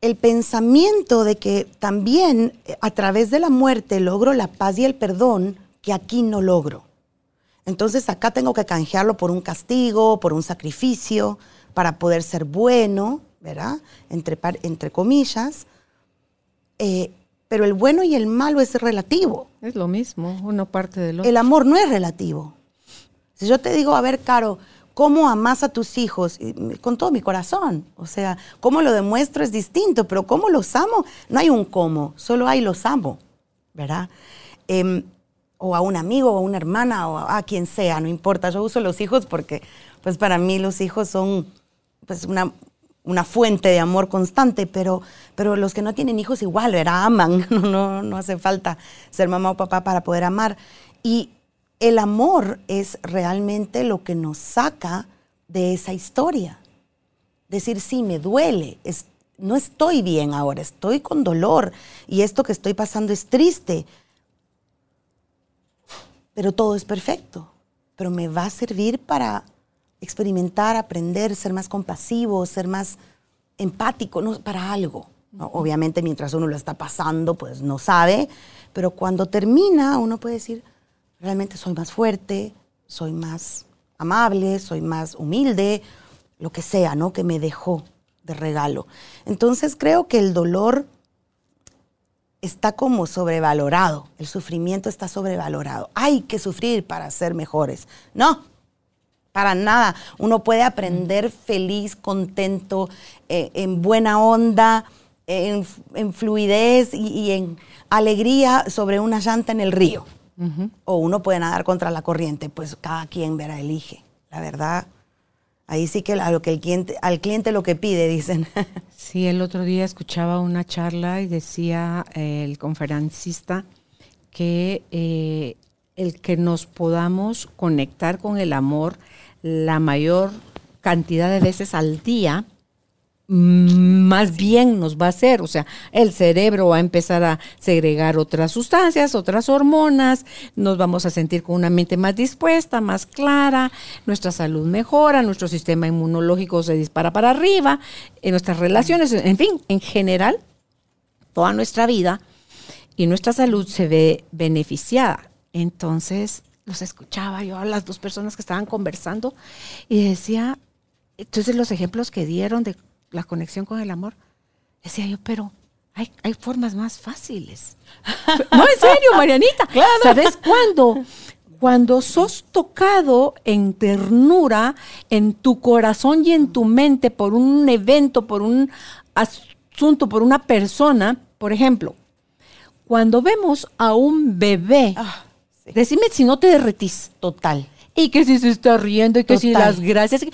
el pensamiento de que también eh, a través de la muerte logro la paz y el perdón que aquí no logro. Entonces acá tengo que canjearlo por un castigo, por un sacrificio, para poder ser bueno, ¿verdad? Entre, entre comillas. Eh, pero el bueno y el malo es relativo. Es lo mismo, uno parte del otro. El amor no es relativo. Si yo te digo, a ver, Caro, ¿cómo amas a tus hijos? Con todo mi corazón. O sea, cómo lo demuestro es distinto, pero cómo los amo, no hay un cómo, solo hay los amo, ¿verdad? Em, o a un amigo, o a una hermana, o a, quien sea, no importa. Yo uso los hijos porque, pues para mí los hijos son pues una, una fuente de amor constante, pero, pero los que no tienen hijos igual. Aman, no, no, hace falta ser mamá o papá para poder amar. Y el amor es realmente lo que nos saca de esa historia. Decir, sí, me duele, no estoy bien ahora, estoy con dolor y esto que estoy pasando es triste, pero todo es perfecto, pero me va a servir para experimentar, aprender, ser más compasivo, ser más empático, no, para algo. Obviamente mientras uno lo está pasando, pues no sabe, pero cuando termina uno puede decir, realmente soy más fuerte, soy más amable, soy más humilde, lo que sea, ¿no? Que me dejó de regalo. Entonces creo que el dolor está como sobrevalorado, el sufrimiento está sobrevalorado. Hay que sufrir para ser mejores. No, para nada. Uno puede aprender feliz, contento, eh, en buena onda, en, fluidez y, en alegría sobre una llanta en el río. O uno puede nadar contra la corriente, pues cada quien verá, elige. La verdad, ahí sí que a lo que el cliente, al cliente lo que pide, dicen. Sí, el otro día escuchaba una charla y decía eh, el conferencista que eh, el que nos podamos conectar con el amor la mayor cantidad de veces al día, más bien nos va a hacer, o sea, el cerebro va a empezar a segregar otras sustancias, otras hormonas, nos vamos a sentir con una mente más dispuesta, más clara, nuestra salud mejora, nuestro sistema inmunológico se dispara para arriba, en nuestras relaciones, en fin, en general, toda nuestra vida y nuestra salud se ve beneficiada. Entonces, los escuchaba yo a las dos personas que estaban conversando y decía, entonces los ejemplos que dieron de la conexión con el amor, decía yo, pero hay, hay formas más fáciles. no, en serio, Marianita. ¿Sabes cuándo? Cuando sos tocado en ternura, en tu corazón y en tu mente por un evento, por un asunto, por una persona, por ejemplo, cuando vemos a un bebé, ah. Decime si no te derretís. Total. Y que si se está riendo y que si las gracias.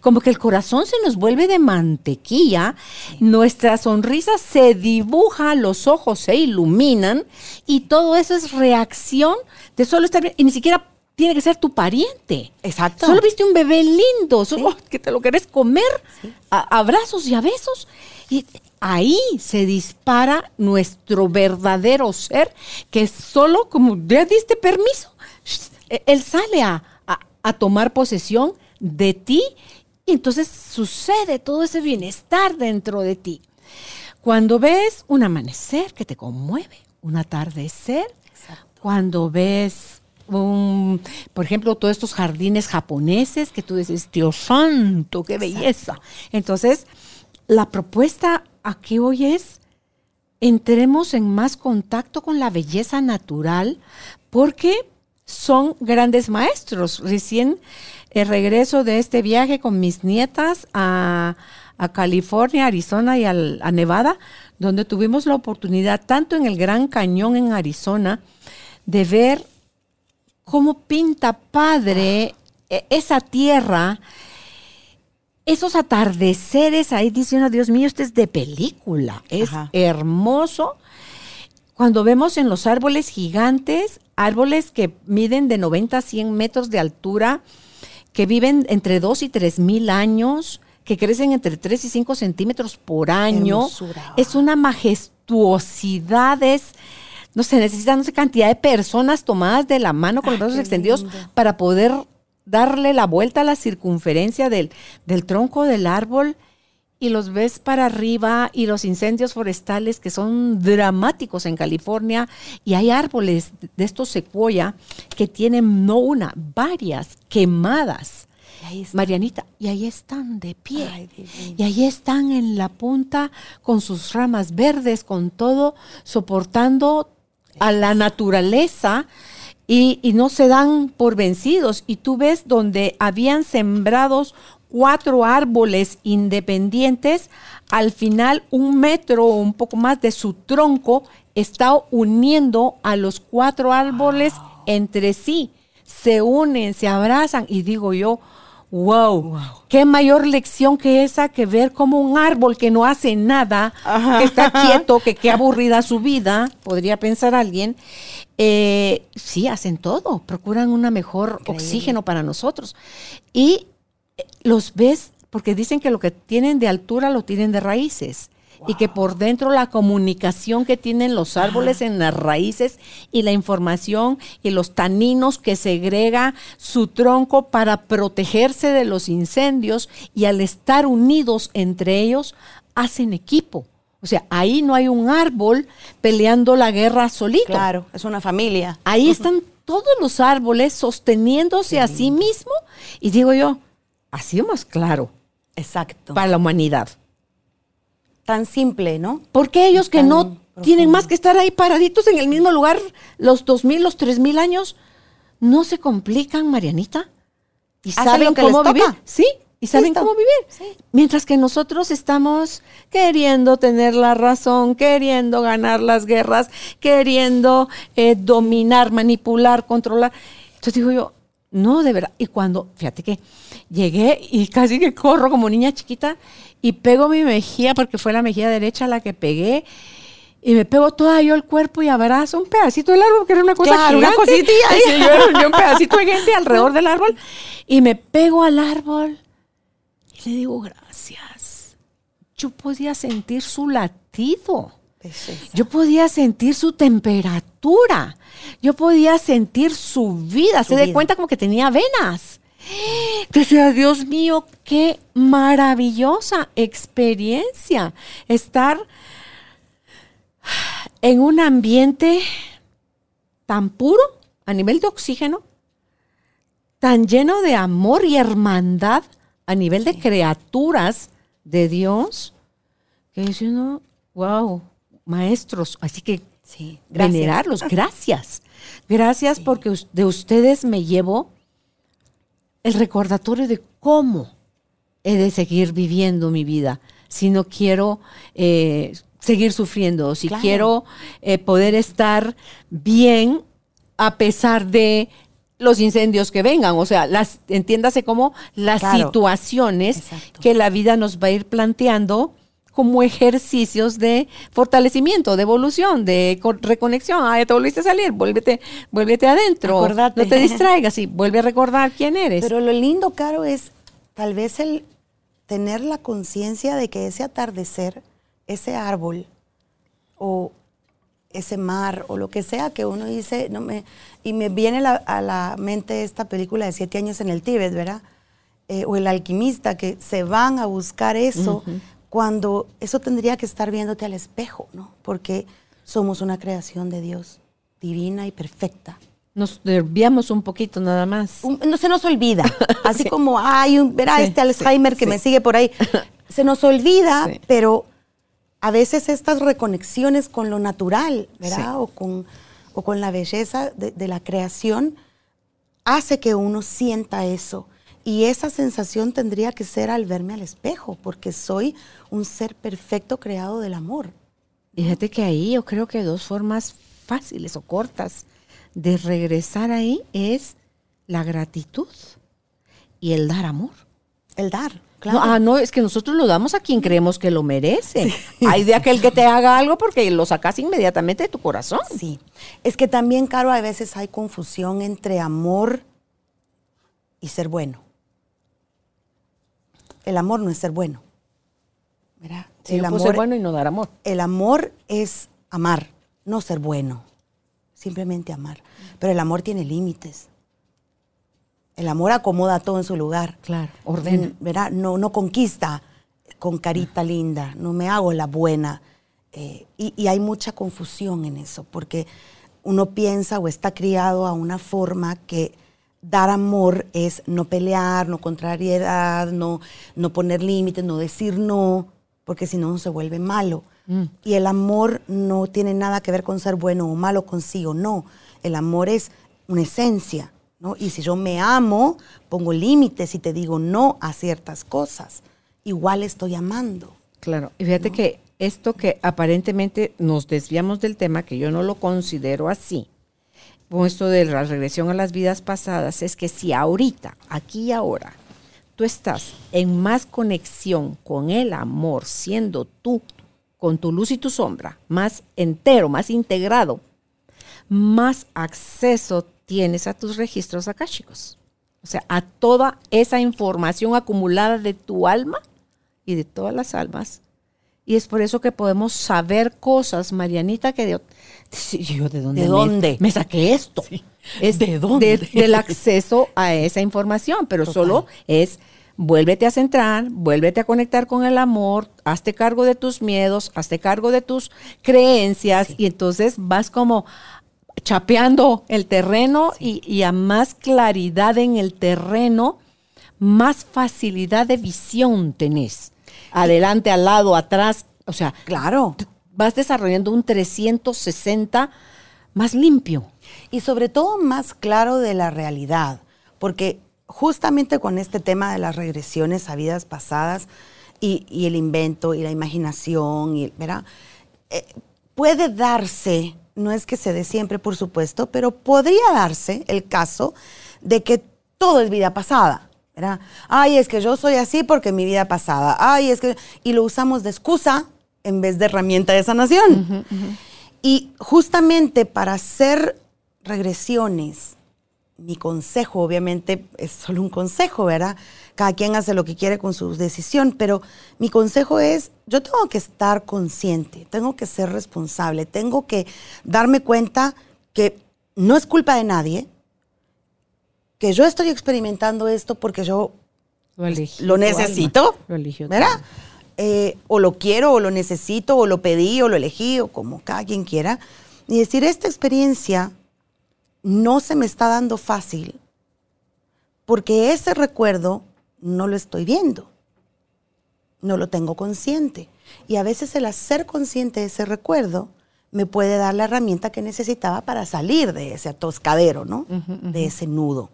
Como que el corazón se nos vuelve de mantequilla, nuestra sonrisa se dibuja, los ojos se iluminan y todo eso es reacción de solo estar bien. Y ni siquiera tiene que ser tu pariente. Exacto. Solo viste un bebé lindo, solo que te lo querés comer, a, abrazos y a besos. Y ahí se dispara nuestro verdadero ser, que es solo como ya diste permiso, él sale a, a tomar posesión de ti y entonces sucede todo ese bienestar dentro de ti. Cuando ves un amanecer que te conmueve, un atardecer, cuando ves un, por ejemplo, todos estos jardines japoneses que tú dices, Dios santo, qué belleza. Entonces, la propuesta aquí hoy es, entremos en más contacto con la belleza natural porque son grandes maestros. Recién el regreso de este viaje con mis nietas a, California, Arizona y a Nevada, donde tuvimos la oportunidad, tanto en el Gran Cañón en Arizona, de ver cómo pinta padre e, esa tierra, esos atardeceres ahí diciendo, Dios mío, esto es de película, es hermoso. Cuando vemos en los árboles gigantes, árboles que miden de 90 a 100 metros de altura, que viven entre 2 y 3 mil años, que crecen entre 3 y 5 centímetros por año. Es una majestuosidad, es, no se necesita no sé cantidad de personas tomadas de la mano con los brazos extendidos para poder darle la vuelta a la circunferencia del, del tronco del árbol y los ves para arriba y los incendios forestales que son dramáticos en California y hay árboles de estos secuoya que tienen no una, varias quemadas. Marianita, y ahí están de pie. y ahí están en la punta con sus ramas verdes, con todo, soportando a la naturaleza y, y, no se dan por vencidos. Y tú ves donde habían sembrados cuatro árboles independientes, al final un metro o un poco más de su tronco está uniendo a los cuatro árboles entre sí. Se unen, se abrazan y digo yo, wow, qué mayor lección que esa que ver como un árbol que no hace nada, que está quieto, que qué aburrida su vida, podría pensar alguien. Eh, sí, hacen todo, procuran una mejor oxígeno para nosotros. Y los ves porque dicen que lo que tienen de altura lo tienen de raíces. Y que por dentro la comunicación que tienen los árboles en las raíces y la información y los taninos que segrega su tronco para protegerse de los incendios y al estar unidos entre ellos hacen equipo. O sea, ahí no hay un árbol peleando la guerra solito. Claro, es una familia. Ahí están todos los árboles sosteniéndose a sí mismo. Y digo yo, ha sido más claro. Exacto. Para la humanidad. Tan simple, ¿no? Porque ellos que no tienen más que estar ahí paraditos en el mismo lugar los dos mil, los tres mil años, no se complican, Marianita. Y saben cómo vivir. Sí, y saben cómo vivir. Mientras que nosotros estamos queriendo tener la razón, queriendo ganar las guerras, queriendo eh, dominar, manipular, controlar. Entonces digo yo, no, de verdad. Y cuando, fíjate que llegué y casi que corro como niña chiquita y pego mi mejilla, porque fue la mejilla derecha la que pegué. Y me pego toda yo el cuerpo y abrazo un pedacito del árbol, que era una cosa claro, una cosita. yo, un pedacito de gente alrededor del árbol. Y me pego al árbol y le digo, gracias. Yo podía sentir su latido. Yo podía sentir su temperatura. Yo podía sentir su vida. Se da cuenta como que tenía venas. Decía, Dios mío, qué maravillosa experiencia estar en un ambiente tan puro a nivel de oxígeno, tan lleno de amor y hermandad a nivel de criaturas de Dios, que dice uno, wow, maestros, así que sí, venerarlos, gracias. Gracias porque de ustedes me llevo el recordatorio de cómo he de seguir viviendo mi vida. Si no quiero eh, seguir sufriendo, si quiero eh, poder estar bien a pesar de los incendios que vengan, o sea, las entiéndase como las situaciones que la vida nos va a ir planteando como ejercicios de fortalecimiento, de evolución, de reconexión. Ah, ya te volviste a salir, vuélvete, vuélvete adentro. No te distraigas y vuelve a recordar quién eres. Pero lo lindo, Caro, es tal vez el tener la conciencia de que ese atardecer, ese árbol o ese mar o lo que sea que uno dice, no me, y me viene a la mente esta película de siete años en el Tíbet, ¿verdad? Eh, o el alquimista, que se van a buscar eso cuando eso tendría que estar viéndote al espejo, ¿no? Porque somos una creación de Dios divina y perfecta. Nos desviamos un poquito nada más. no se nos olvida. Así como, hay un, verá este Alzheimer que me sigue por ahí. Se nos olvida, pero a veces estas reconexiones con lo natural, ¿verdad? O, con, o con la belleza de, la creación, hace que uno sienta eso. Y esa sensación tendría que ser al verme al espejo, porque soy un ser perfecto creado del amor. Fíjate que ahí yo creo que dos formas fáciles o cortas de regresar ahí es la gratitud y el dar amor. El dar. No, ah, no, es que nosotros lo damos a quien creemos que lo merece. Hay de aquel que te haga algo porque lo sacas inmediatamente de tu corazón. Sí. Es que también, Caro, a veces hay confusión entre amor y ser bueno. El amor no es ser bueno. ¿verdad? el amor, ser bueno y no dar amor. El amor es amar, no ser bueno. Simplemente amar. Pero el amor tiene límites. El amor acomoda todo en su lugar. Claro, ordena. ¿verdad? No, no conquista con carita linda, no me hago la buena. Eh, y, hay mucha confusión en eso, porque uno piensa o está criado a una forma que dar amor es no pelear, no contrariedad, no, no poner límites, no decir no, porque si no se vuelve malo. Mm. Y el amor no tiene nada que ver con ser bueno o malo consigo, no. El amor es una esencia. Y si yo me amo, pongo límites y te digo no a ciertas cosas. Igual estoy amando. Claro, y fíjate que esto que aparentemente nos desviamos del tema, que yo no lo considero así, con esto de la regresión a las vidas pasadas, es que si ahorita, aquí y ahora, tú estás en más conexión con el amor, siendo tú, con tu luz y tu sombra, más entero, más integrado, más acceso tienes a tus registros chicos, O sea, a toda esa información acumulada de tu alma y de todas las almas. Y es por eso que podemos saber cosas, Marianita, que de, yo de dónde, ¿De dónde? Me, saqué esto. Es ¿De dónde? del acceso a esa información, pero solo es vuélvete a centrar, vuélvete a conectar con el amor, hazte cargo de tus miedos, hazte cargo de tus creencias y entonces vas como, chapeando el terreno y, a más claridad en el terreno, más facilidad de visión tenés. Adelante, al lado, atrás. O sea, claro, vas desarrollando un 360 más limpio. Y sobre todo más claro de la realidad. Porque justamente con este tema de las regresiones a vidas pasadas y, el invento y la imaginación, y, ¿verdad? Eh, puede darse no es que se dé siempre, por supuesto, pero podría darse el caso de que todo es vida pasada. ¿verdad? Ay, es que yo soy así porque mi vida pasada. Ay, es que. Y lo usamos de excusa en vez de herramienta de sanación. Y justamente para hacer regresiones, mi consejo, obviamente es solo un consejo, ¿verdad? cada quien hace lo que quiere con su decisión, pero mi consejo es, yo tengo que estar consciente, tengo que ser responsable, tengo que darme cuenta que no es culpa de nadie, que yo estoy experimentando esto porque yo lo, necesito, ¿verdad? Eh, o lo quiero, o lo necesito, o lo pedí, o lo elegí, o como cada quien quiera. Y decir, esta experiencia no se me está dando fácil, porque ese recuerdo no lo estoy viendo, no lo tengo consciente. Y a veces el hacer consciente de ese recuerdo me puede dar la herramienta que necesitaba para salir de ese atoscadero, ¿no? De ese nudo.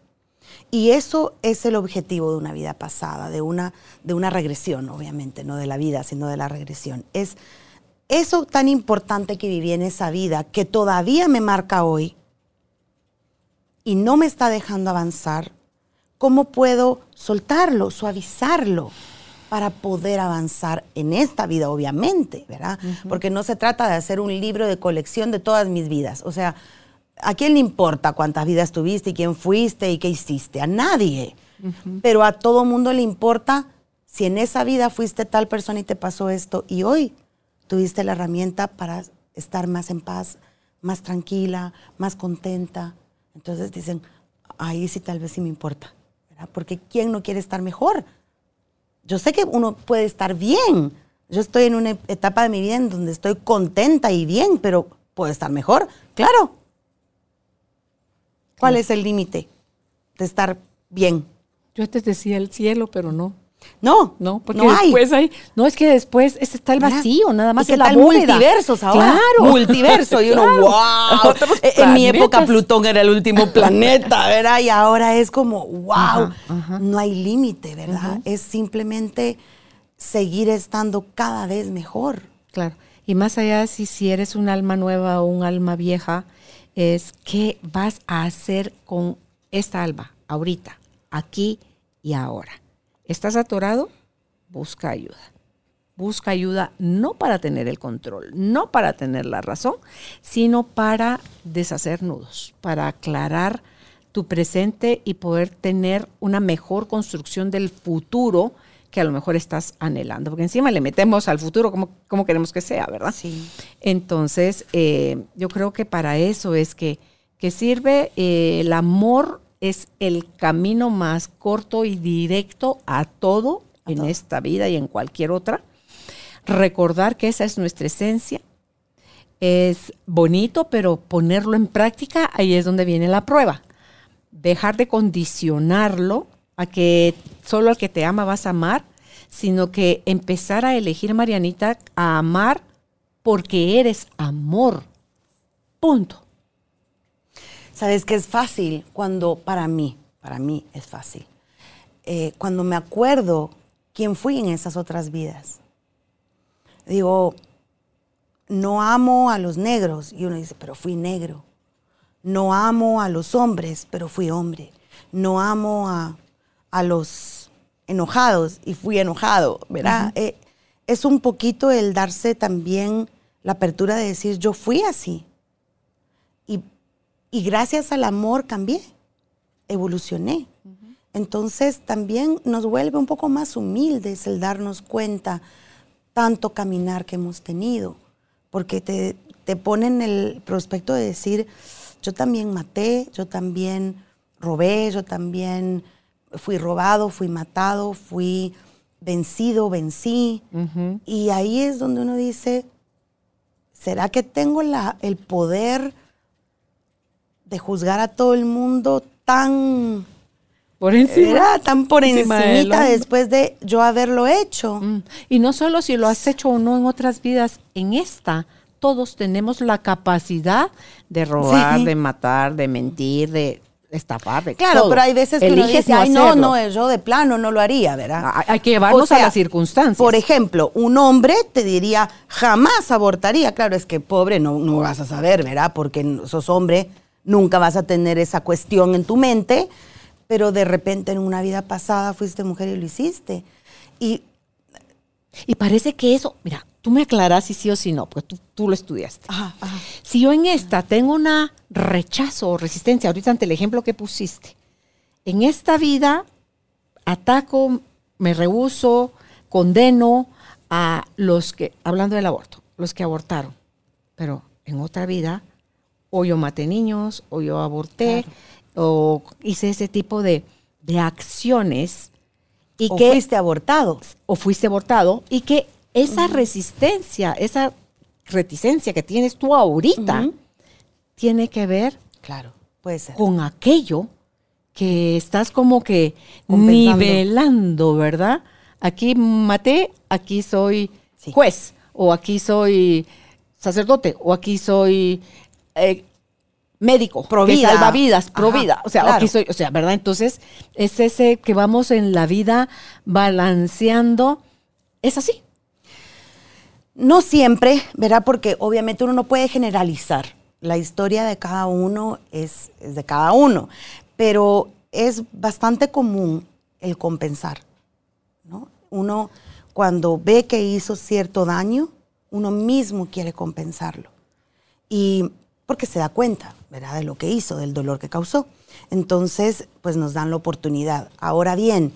Y eso es el objetivo de una vida pasada, de una, de una regresión, obviamente, no de la vida, sino de la regresión. Es eso tan importante que viví en esa vida, que todavía me marca hoy y no me está dejando avanzar, ¿Cómo puedo soltarlo, suavizarlo? para poder avanzar en esta vida, obviamente, ¿verdad? Porque no se trata de hacer un libro de colección de todas mis vidas. O sea, ¿a quién le importa cuántas vidas tuviste y quién fuiste y qué hiciste? A nadie. Pero a todo mundo le importa si en esa vida fuiste tal persona y te pasó esto y hoy tuviste la herramienta para estar más en paz, más tranquila, más contenta. Entonces dicen, ahí sí tal vez sí me importa, ¿verdad? Porque ¿quién no quiere estar mejor? Yo sé que uno puede estar bien. Yo estoy en una etapa de mi vida en donde estoy contenta y bien, pero puedo estar mejor, claro. ¿Cuál es el límite de estar bien? Yo te decía el cielo, pero no. No, no, porque después hay. No, es que después está el vacío, nada más. que la multiversos ahora. Claro. Multiverso. Y uno, wow. En mi época Plutón era el último planeta, ¿verdad? Y ahora es como, wow. No hay límite, ¿verdad? Es simplemente seguir estando cada vez mejor. Claro. Y más allá si, si eres un alma nueva o un alma vieja, es qué vas a hacer con esta alma ahorita, aquí y ahora. ¿Estás atorado? Busca ayuda. Busca ayuda no para tener el control, no para tener la razón, sino para deshacer nudos, para aclarar tu presente y poder tener una mejor construcción del futuro que a lo mejor estás anhelando, porque encima le metemos al futuro como, como queremos que sea, ¿verdad? Sí. Entonces, eh, yo creo que para eso es que, que sirve eh, el amor es el camino más corto y directo a todo en esta vida y en cualquier otra. Recordar que esa es nuestra esencia. Es bonito, pero ponerlo en práctica, ahí es donde viene la prueba. Dejar de condicionarlo a que solo al que te ama vas a amar, sino que empezar a elegir, Marianita, a amar porque eres amor. Punto. Sabes que es fácil cuando, para mí, para mí es fácil, eh, cuando me acuerdo quién fui en esas otras vidas. Digo, no amo a los negros. Y uno dice, pero fui negro. No amo a los hombres, pero fui hombre. No amo a, los enojados y fui enojado, ¿verdad? Eh, es un poquito el darse también la apertura de decir, yo fui así. Y gracias al amor cambié, evolucioné. Entonces también nos vuelve un poco más humildes el darnos cuenta tanto caminar que hemos tenido, porque te, te ponen el prospecto de decir, yo también maté, yo también robé, yo también fui robado, fui matado, fui vencido, vencí. Y ahí es donde uno dice, ¿será que tengo la, el poder de juzgar a todo el mundo tan por encima, tan por encima después de yo haberlo hecho. Mm. Y no solo si lo has hecho o no en otras vidas, en esta todos tenemos la capacidad de robar, de matar, de mentir, de estafar, de Claro, pero hay veces que uno dice, no, Ay, no, no, yo de plano no lo haría, ¿verdad? Hay que llevarnos a las circunstancias. Por ejemplo, un hombre te diría, jamás abortaría. Claro, es que pobre no, no vas a saber, ¿verdad? Porque sos hombre Nunca vas a tener esa cuestión en tu mente, pero de repente en una vida pasada fuiste mujer y lo hiciste. Y, y parece que eso, mira, tú me aclaras si sí o si no, porque tú, lo estudiaste. Si yo en esta tengo una rechazo o resistencia, ahorita ante el ejemplo que pusiste, en esta vida ataco, me rehuso, condeno a los que, hablando del aborto, los que abortaron, pero en otra vida o yo maté niños, o yo aborté, o hice ese tipo de, acciones. Y o que, fuiste abortado. O fuiste abortado. Y que esa resistencia, esa reticencia que tienes tú ahorita, tiene que ver claro, puede ser. con aquello que estás como que nivelando, ¿verdad? Aquí maté, aquí soy juez, o aquí soy sacerdote, o aquí soy eh, médico, provida. que salva vidas, provida. O sea, o sea, ¿verdad? Entonces, es ese que vamos en la vida balanceando. Es así. No siempre, ¿verdad? Porque obviamente uno no puede generalizar. La historia de cada uno es, de cada uno. Pero es bastante común el compensar. ¿no? uno cuando ve que hizo cierto daño, uno mismo quiere compensarlo. Y porque se da cuenta, ¿verdad?, de lo que hizo, del dolor que causó. Entonces, pues nos dan la oportunidad. Ahora bien,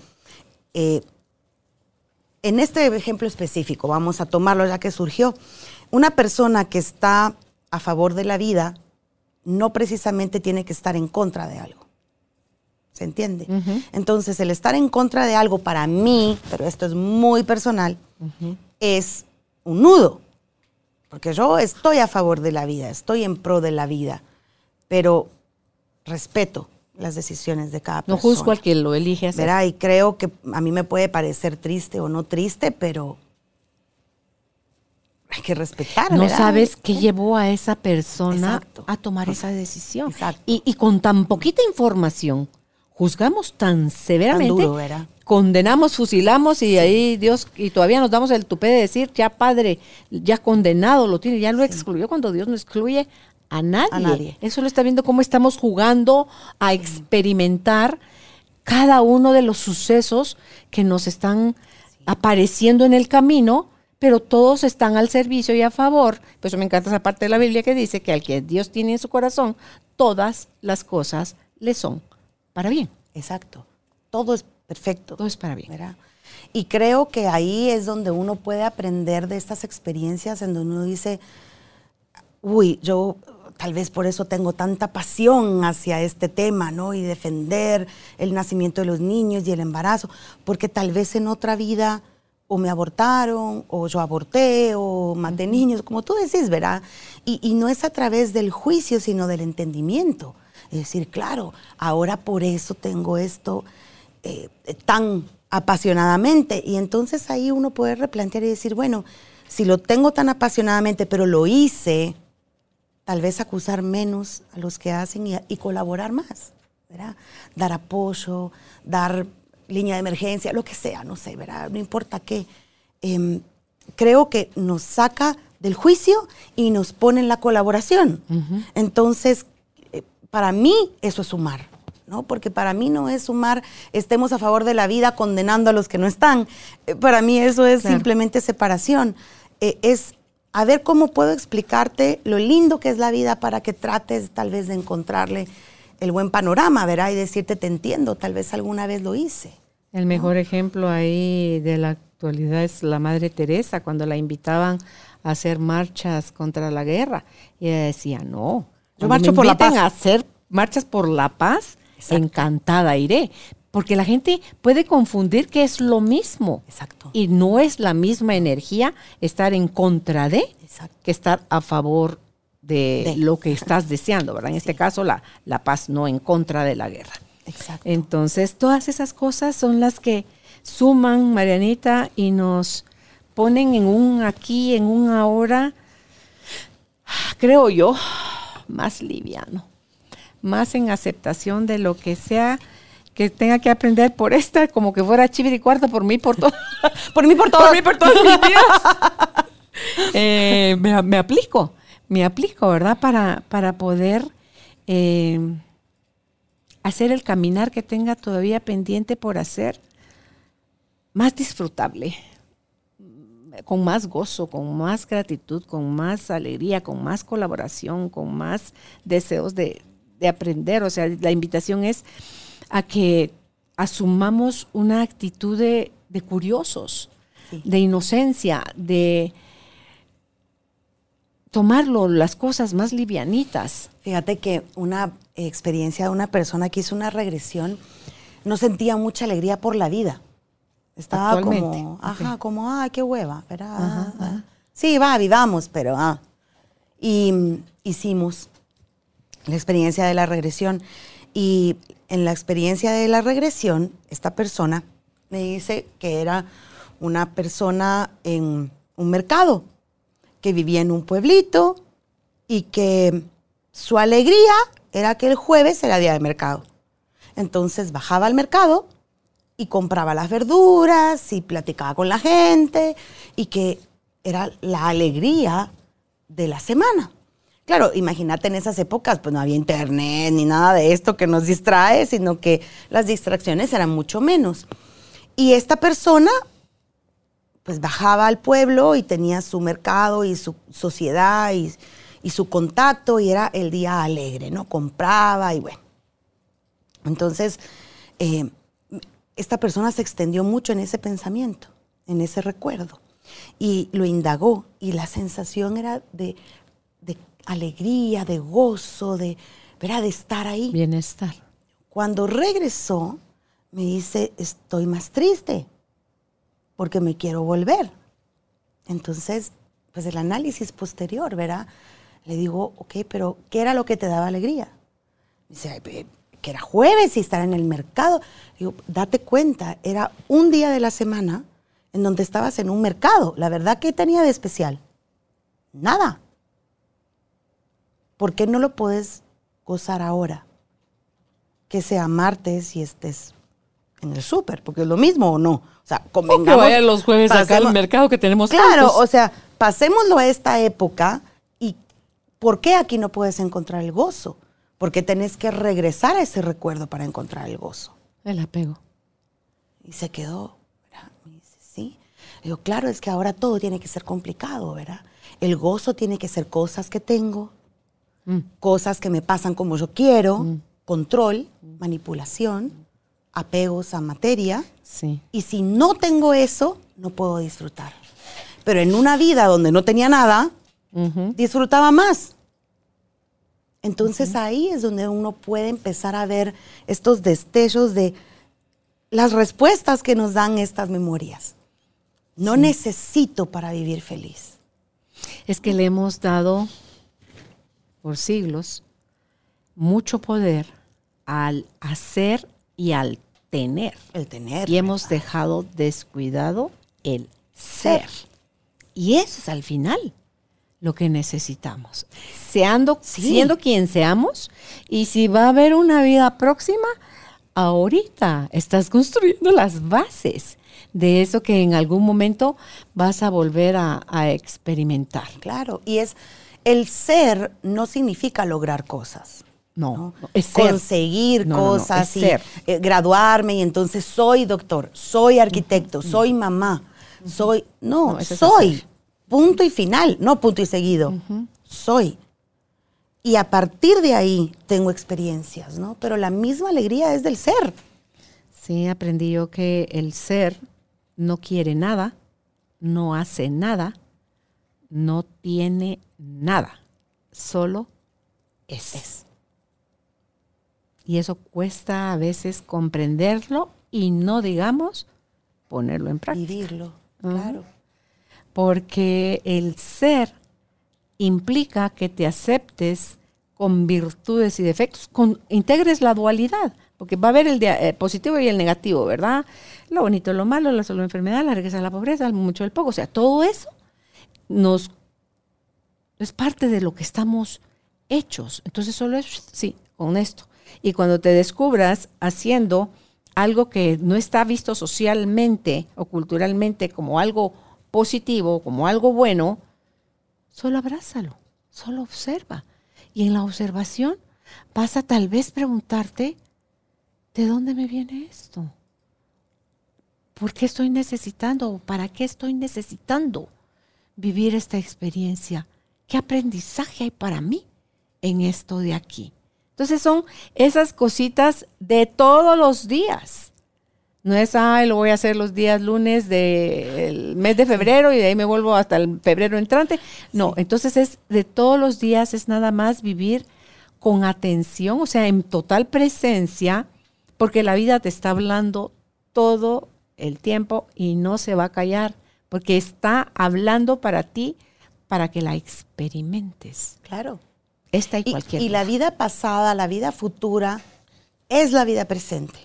eh, en este ejemplo específico, vamos a tomarlo ya que surgió, una persona que está a favor de la vida no precisamente tiene que estar en contra de algo. ¿Se entiende? Entonces, el estar en contra de algo para mí, pero esto es muy personal, es un nudo. Porque yo estoy a favor de la vida, estoy en pro de la vida, pero respeto las decisiones de cada persona. No juzgo al que lo elige hacer. Y creo que a mí me puede parecer triste o no triste, pero hay que respetar. No sabes qué llevó a esa persona a tomar esa decisión. Exacto. Y, con tan poquita información, juzgamos tan severamente, condenamos, fusilamos y ahí Dios, y todavía nos damos el tupé de decir, ya padre, ya condenado lo tiene, ya lo excluyó cuando Dios no excluye a nadie. Eso lo está viendo cómo estamos jugando a experimentar cada uno de los sucesos que nos están apareciendo en el camino, pero todos están al servicio y a favor. Por eso me encanta esa parte de la Biblia que dice que al que Dios tiene en su corazón, todas las cosas le son para bien. Exacto. Todo es perfecto. Todo es para bien. Y creo que ahí es donde uno puede aprender de estas experiencias en donde uno dice, uy, yo tal vez por eso tengo tanta pasión hacia este tema, ¿no? Y defender el nacimiento de los niños y el embarazo, porque tal vez en otra vida o me abortaron, o yo aborté, o mandé niños, como tú decís, ¿verdad? Y, y no es a través del juicio, sino del entendimiento. Es decir, claro, ahora por eso tengo esto eh, tan apasionadamente. Y entonces ahí uno puede replantear y decir, bueno, si lo tengo tan apasionadamente, pero lo hice, tal vez acusar menos a los que hacen y, colaborar más, ¿verdad? Dar apoyo, dar línea de emergencia, lo que sea, no sé, ¿verdad? No importa qué. Em, creo que nos saca del juicio y nos pone en la colaboración. Entonces, para mí eso es sumar, ¿no? Porque para mí no es sumar, estemos a favor de la vida condenando a los que no están. Eh, para mí eso es simplemente separación. Eh, es a ver cómo puedo explicarte lo lindo que es la vida para que trates tal vez de encontrarle el buen panorama, ¿verdad? Y decirte, te entiendo, tal vez alguna vez lo hice. El mejor ejemplo ahí de la actualidad es la Madre Teresa, cuando la invitaban a hacer marchas contra la guerra. Y ella decía, no, yo marcho por la paz. a hacer marchas por la paz, encantada iré. Porque la gente puede confundir que es lo mismo. Exacto. Y no es la misma energía estar en contra de que estar a favor de, lo que estás deseando, ¿verdad? En este caso, la, la paz, no en contra de la guerra. Exacto. Entonces, todas esas cosas son las que suman, Marianita, y nos ponen en un aquí, en un ahora, creo yo, más liviano, más en aceptación de lo que sea que tenga que aprender por esta, como que fuera chivir y cuarto por mí, por todo. por mí, por todo. Por mí, por todos mis días. Eh, me, aplico, me aplico, ¿verdad? Para, para poder eh, hacer el caminar que tenga todavía pendiente por hacer más disfrutable, con más gozo, con más gratitud, con más alegría, con más colaboración, con más deseos de, aprender. O sea, la invitación es a que asumamos una actitud de, curiosos, de inocencia, de tomarlo las cosas más livianitas. Fíjate que una experiencia de una persona que hizo una regresión no sentía mucha alegría por la vida. Estaba como, ajá, como, ay, qué hueva, ¿verdad? Sí, va, vivamos, pero, ah. Y mm, hicimos la experiencia de la regresión. Y en la experiencia de la regresión, esta persona me dice que era una persona en un mercado, que vivía en un pueblito y que su alegría era que el jueves era día de mercado. Entonces bajaba al mercado y compraba las verduras y platicaba con la gente y que era la alegría de la semana. Claro, imagínate en esas épocas, pues no había internet ni nada de esto que nos distrae, sino que las distracciones eran mucho menos. Y esta persona pues bajaba al pueblo y tenía su mercado y su sociedad y, su contacto y era el día alegre, ¿no? Compraba y bueno. Entonces, eh, esta persona se extendió mucho en ese pensamiento, en ese recuerdo y lo indagó y la sensación era de, alegría, de gozo, de, de estar ahí. Bienestar. Cuando regresó, me dice, estoy más triste porque me quiero volver. Entonces, pues el análisis posterior, ¿verdad? Le digo, ok, pero ¿qué era lo que te daba alegría? Dice, que era jueves y estar en el mercado. Digo, date cuenta, era un día de la semana en donde estabas en un mercado. La verdad, ¿qué tenía de especial? Nada. ¿Por qué no lo puedes gozar ahora? Que sea martes y estés en el súper, porque es lo mismo o no. O sea, convengamos. vaya los jueves acá al mercado que tenemos Claro, o sea, pasémoslo a esta época y ¿por qué aquí no puedes encontrar el gozo? Porque tenés que regresar a ese recuerdo para encontrar el gozo. El apego. Y se quedó, ¿verdad? Me dice, sí. digo, claro, es que ahora todo tiene que ser complicado, ¿verdad? El gozo tiene que ser cosas que tengo, mm. cosas que me pasan como yo quiero, mm. control, manipulación apegos a materia. Sí. Y si no tengo eso, no puedo disfrutar. Pero en una vida donde no tenía nada, disfrutaba más. Entonces ahí es donde uno puede empezar a ver estos destellos de las respuestas que nos dan estas memorias. No necesito para vivir feliz. Es que le hemos dado por siglos mucho poder al hacer y al tener. El tener. Y hemos dejado descuidado el ser. Y eso es al final lo que necesitamos. Seando, Siendo quien seamos, y si va a haber una vida próxima, ahorita estás construyendo las bases de eso que en algún momento vas a volver a, a experimentar. Claro, y es el ser no significa lograr cosas. No, es conseguir cosas y eh, graduarme y entonces soy doctor, soy arquitecto, soy mamá, soy, no, soy, punto y final, no punto y seguido, soy. Y a partir de ahí tengo experiencias, ¿no? Pero la misma alegría es del ser. Sí, aprendí yo que el ser no quiere nada, no hace nada, no tiene nada, solo es. Y eso cuesta a veces comprenderlo y no digamos ponerlo en práctica. Vivirlo, claro. Porque el ser implica que te aceptes con virtudes y defectos, con, integres la dualidad, porque va a haber el eh, positivo y el negativo, ¿verdad? Lo bonito, lo malo, la salud, la enfermedad, la riqueza, la pobreza, el mucho, el poco, o sea, todo eso nos es parte de lo que estamos hechos. Entonces solo es, sí, honesto. Y cuando te descubras haciendo algo que no está visto socialmente o culturalmente como algo positivo, como algo bueno, solo abrázalo, solo observa. Y en la observación vas a tal vez preguntarte, ¿de dónde me viene esto? ¿Por qué estoy necesitando? ¿Para qué estoy necesitando vivir esta experiencia? ¿Qué aprendizaje hay para mí en esto de aquí? Entonces son esas cositas de todos los días. No es, ay, lo voy a hacer los días lunes del mes de febrero y de ahí me vuelvo hasta el febrero entrante. No, entonces es de todos los días, es nada más vivir con atención, o sea, en total presencia, porque la vida te está hablando todo el tiempo y no se va a callar, porque está hablando para ti para que la experimentes. Claro. Esta y, cualquier. Y, la vida pasada, la vida futura, es la vida presente.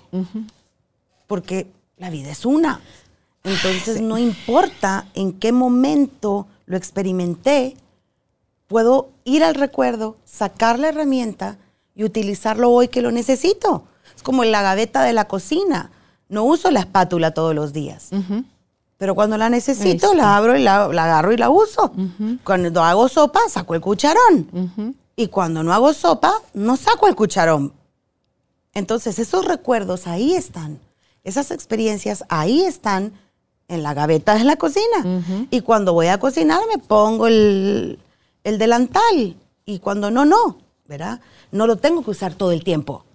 Porque la vida es una. Entonces no importa en qué momento lo experimenté, puedo ir al recuerdo, sacar la herramienta y utilizarlo hoy que lo necesito. Es como en la gaveta de la cocina. No uso la espátula todos los días. Pero cuando la necesito, la abro y la, agarro y la uso. Cuando hago sopa, saco el cucharón. Y cuando no hago sopa, no saco el cucharón. Entonces, esos recuerdos ahí están. Esas experiencias ahí están en la gaveta de la cocina. Y cuando voy a cocinar me pongo el, el delantal. Y cuando no, no, ¿verdad? No lo tengo que usar todo el tiempo.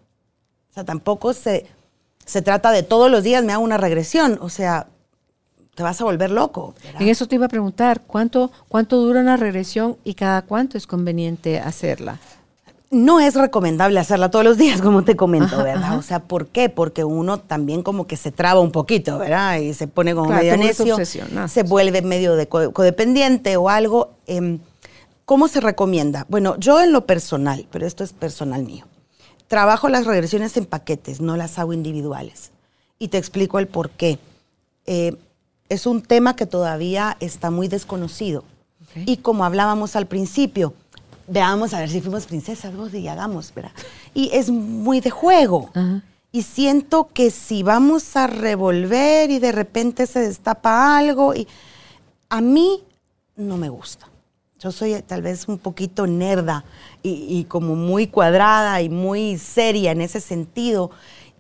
O sea, tampoco se, se trata de todos los días me hago una regresión. O sea, te vas a volver loco. En eso te iba a preguntar, ¿cuánto, ¿cuánto dura una regresión y cada cuánto es conveniente hacerla? No es recomendable hacerla todos los días, como te comento, ¿verdad? O sea, ¿por qué? Porque uno también como que se traba un poquito, ¿verdad? Y se pone como medio necio, se vuelve medio de codependiente o algo. Em, ¿Cómo se recomienda? Bueno, yo en lo personal, pero esto es personal mío, trabajo las regresiones en paquetes, no las hago individuales. Y te explico el por qué. Eh, es un tema que todavía está muy desconocido. Y como hablábamos al principio, veamos a ver si fuimos princesas, vos y hagamos, ¿verdad? Y es muy de juego. Y siento que si vamos a revolver y de repente se destapa algo, y a mí no me gusta. Yo soy tal vez un poquito nerda y, y como muy cuadrada y muy seria en ese sentido.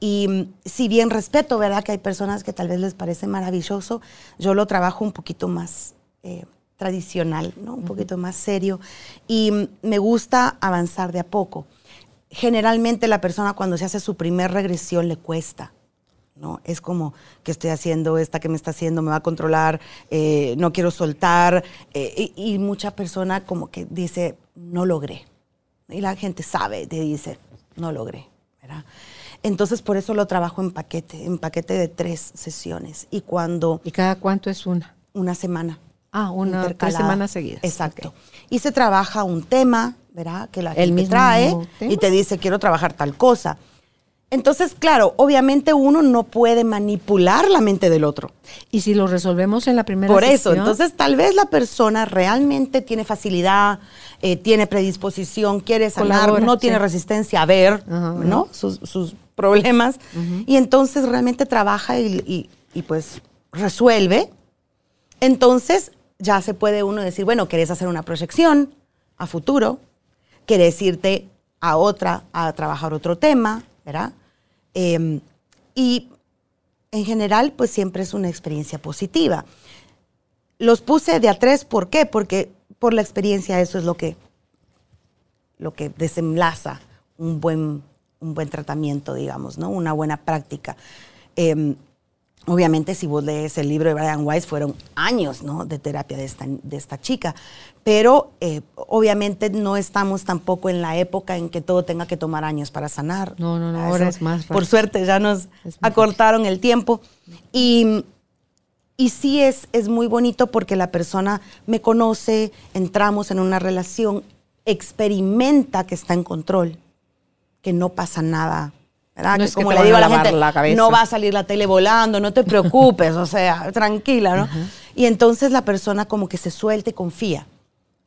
Y mm, si bien respeto, ¿verdad? Que hay personas que tal vez les parece maravilloso, yo lo trabajo un poquito más eh, tradicional, ¿no? Un poquito más serio. Y mm, me gusta avanzar de a poco. Generalmente la persona cuando se hace su primer regresión le cuesta. ¿no? Es como que estoy haciendo, esta que me está haciendo me va a controlar, eh, no quiero soltar. Eh, y, y, mucha persona como que dice, no logré. Y la gente sabe, te dice, no logré. ¿verdad? Entonces, por eso lo trabajo en paquete, en paquete de tres sesiones. Y cuando... ¿Y cada cuánto es una? Una semana. Ah, una, tres semanas seguidas. Exacto. Y se trabaja un tema, ¿verdad? Que la gente trae y te dice, quiero trabajar tal cosa. Entonces, claro, obviamente uno no puede manipular la mente del otro. Y si lo resolvemos en la primera Por eso, entonces tal vez la persona realmente tiene facilidad, eh, tiene predisposición, quiere sanar, no tiene resistencia a ver, ¿no? Sus, sus problemas. Y entonces realmente trabaja y, pues resuelve. Entonces ya se puede uno decir, bueno, querés hacer una proyección a futuro, querés irte a otra, a trabajar otro tema, ¿verdad? Em, y en general, pues siempre es una experiencia positiva. Los puse de a tres, ¿por qué? Porque por la experiencia eso es lo que, lo que desenlaza un buen un buen tratamiento, digamos, ¿no? Una buena práctica. Em, obviamente, si vos lees el libro de Brian Weiss, fueron años, ¿no? De terapia de esta, de esta chica. Pero, eh, obviamente, no estamos tampoco en la época en que todo tenga que tomar años para sanar. No, no, no, ahora es más Por suerte, ya nos acortaron el tiempo. Y... Y sí es, es muy bonito porque la persona me conoce, entramos en una relación, experimenta que está en control que no pasa nada. ¿verdad? No como le digo a la gente, no va a salir la tele volando, no te preocupes, o sea, tranquila, ¿no? Y entonces la persona como que se suelta y confía.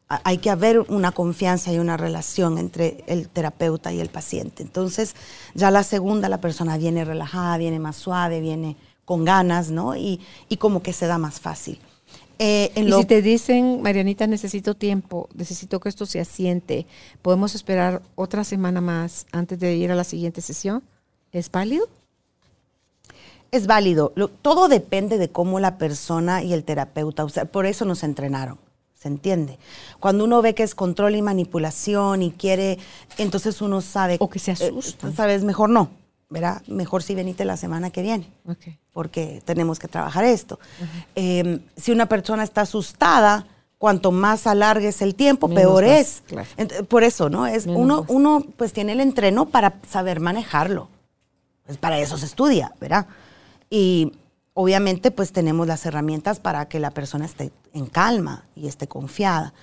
Hay que haber una confianza y una relación entre el terapeuta y el paciente. Entonces, ya la segunda, la persona viene relajada, viene más suave, viene con ganas, ¿no? Y, y como que se da más fácil. Eh, y si te dicen, Marianita, necesito tiempo, necesito que esto se asiente, ¿podemos esperar otra semana más antes de ir a la siguiente sesión? ¿Es válido? Es válido. todo depende de cómo la persona y el terapeuta, o sea, por eso nos entrenaron. ¿Se entiende? Cuando uno ve que es control y manipulación y quiere, entonces uno sabe. O que se eh, asusta. Sabes, mejor no. ¿Verdad? Mejor si venite la semana que viene, porque tenemos que trabajar esto. Em, si una persona está asustada, cuanto más alargues el tiempo, peor es. Por eso, ¿no? Es uno, uno pues tiene el entreno para saber manejarlo. Pues para eso se estudia, ¿verdad? Y obviamente pues tenemos las herramientas para que la persona esté en calma y esté confiada.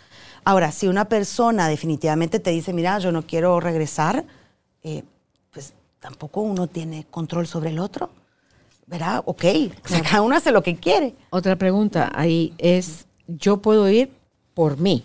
Ahora, si una persona definitivamente te dice, mira, yo no quiero regresar, eh, tampoco uno tiene control sobre el otro. ¿Verdad? Ok, cada uno hace lo que quiere. Otra pregunta ahí es, yo puedo ir por mí.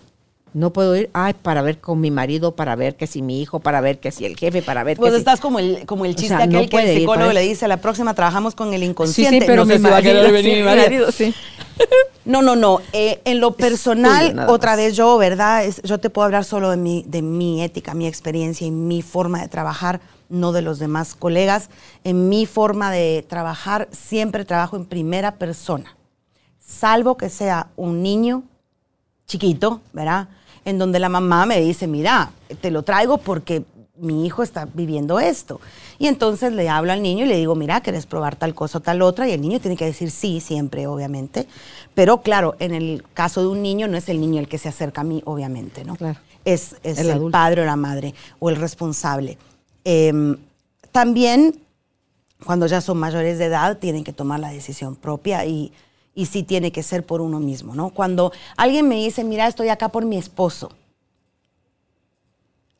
No puedo ir ay, para ver con mi marido, para ver que si mi hijo, para ver que si el jefe, para ver pues que estás como el, como el chiste aquel que el psicólogo le dice, la próxima trabajamos con el inconsciente. Sí, sí pero no mi, marido, mi marido, sí. No, no, no. Eh, en lo personal, otra vez yo, ¿verdad? yo te puedo hablar solo de mi, de mi ética, mi experiencia y mi forma de trabajar no de los demás colegas. En mi forma de trabajar, siempre trabajo en primera persona. salvo que sea un niño chiquito, ¿verdad? En donde la mamá me dice, mira, te lo traigo porque mi hijo está viviendo esto. Y entonces le hablo al niño y le digo, mira, ¿quieres probar tal cosa o tal otra? Y el niño tiene que decir sí, siempre, obviamente. Pero claro, en el caso de un niño no es el niño el que se acerca a mí, obviamente, ¿no? Claro. Es, el, padre o la madre o el responsable. Em, también, cuando ya son mayores de edad, tienen que tomar la decisión propia y, y sí tiene que ser por uno mismo, ¿no? Cuando alguien me dice, mira, estoy acá por mi esposo,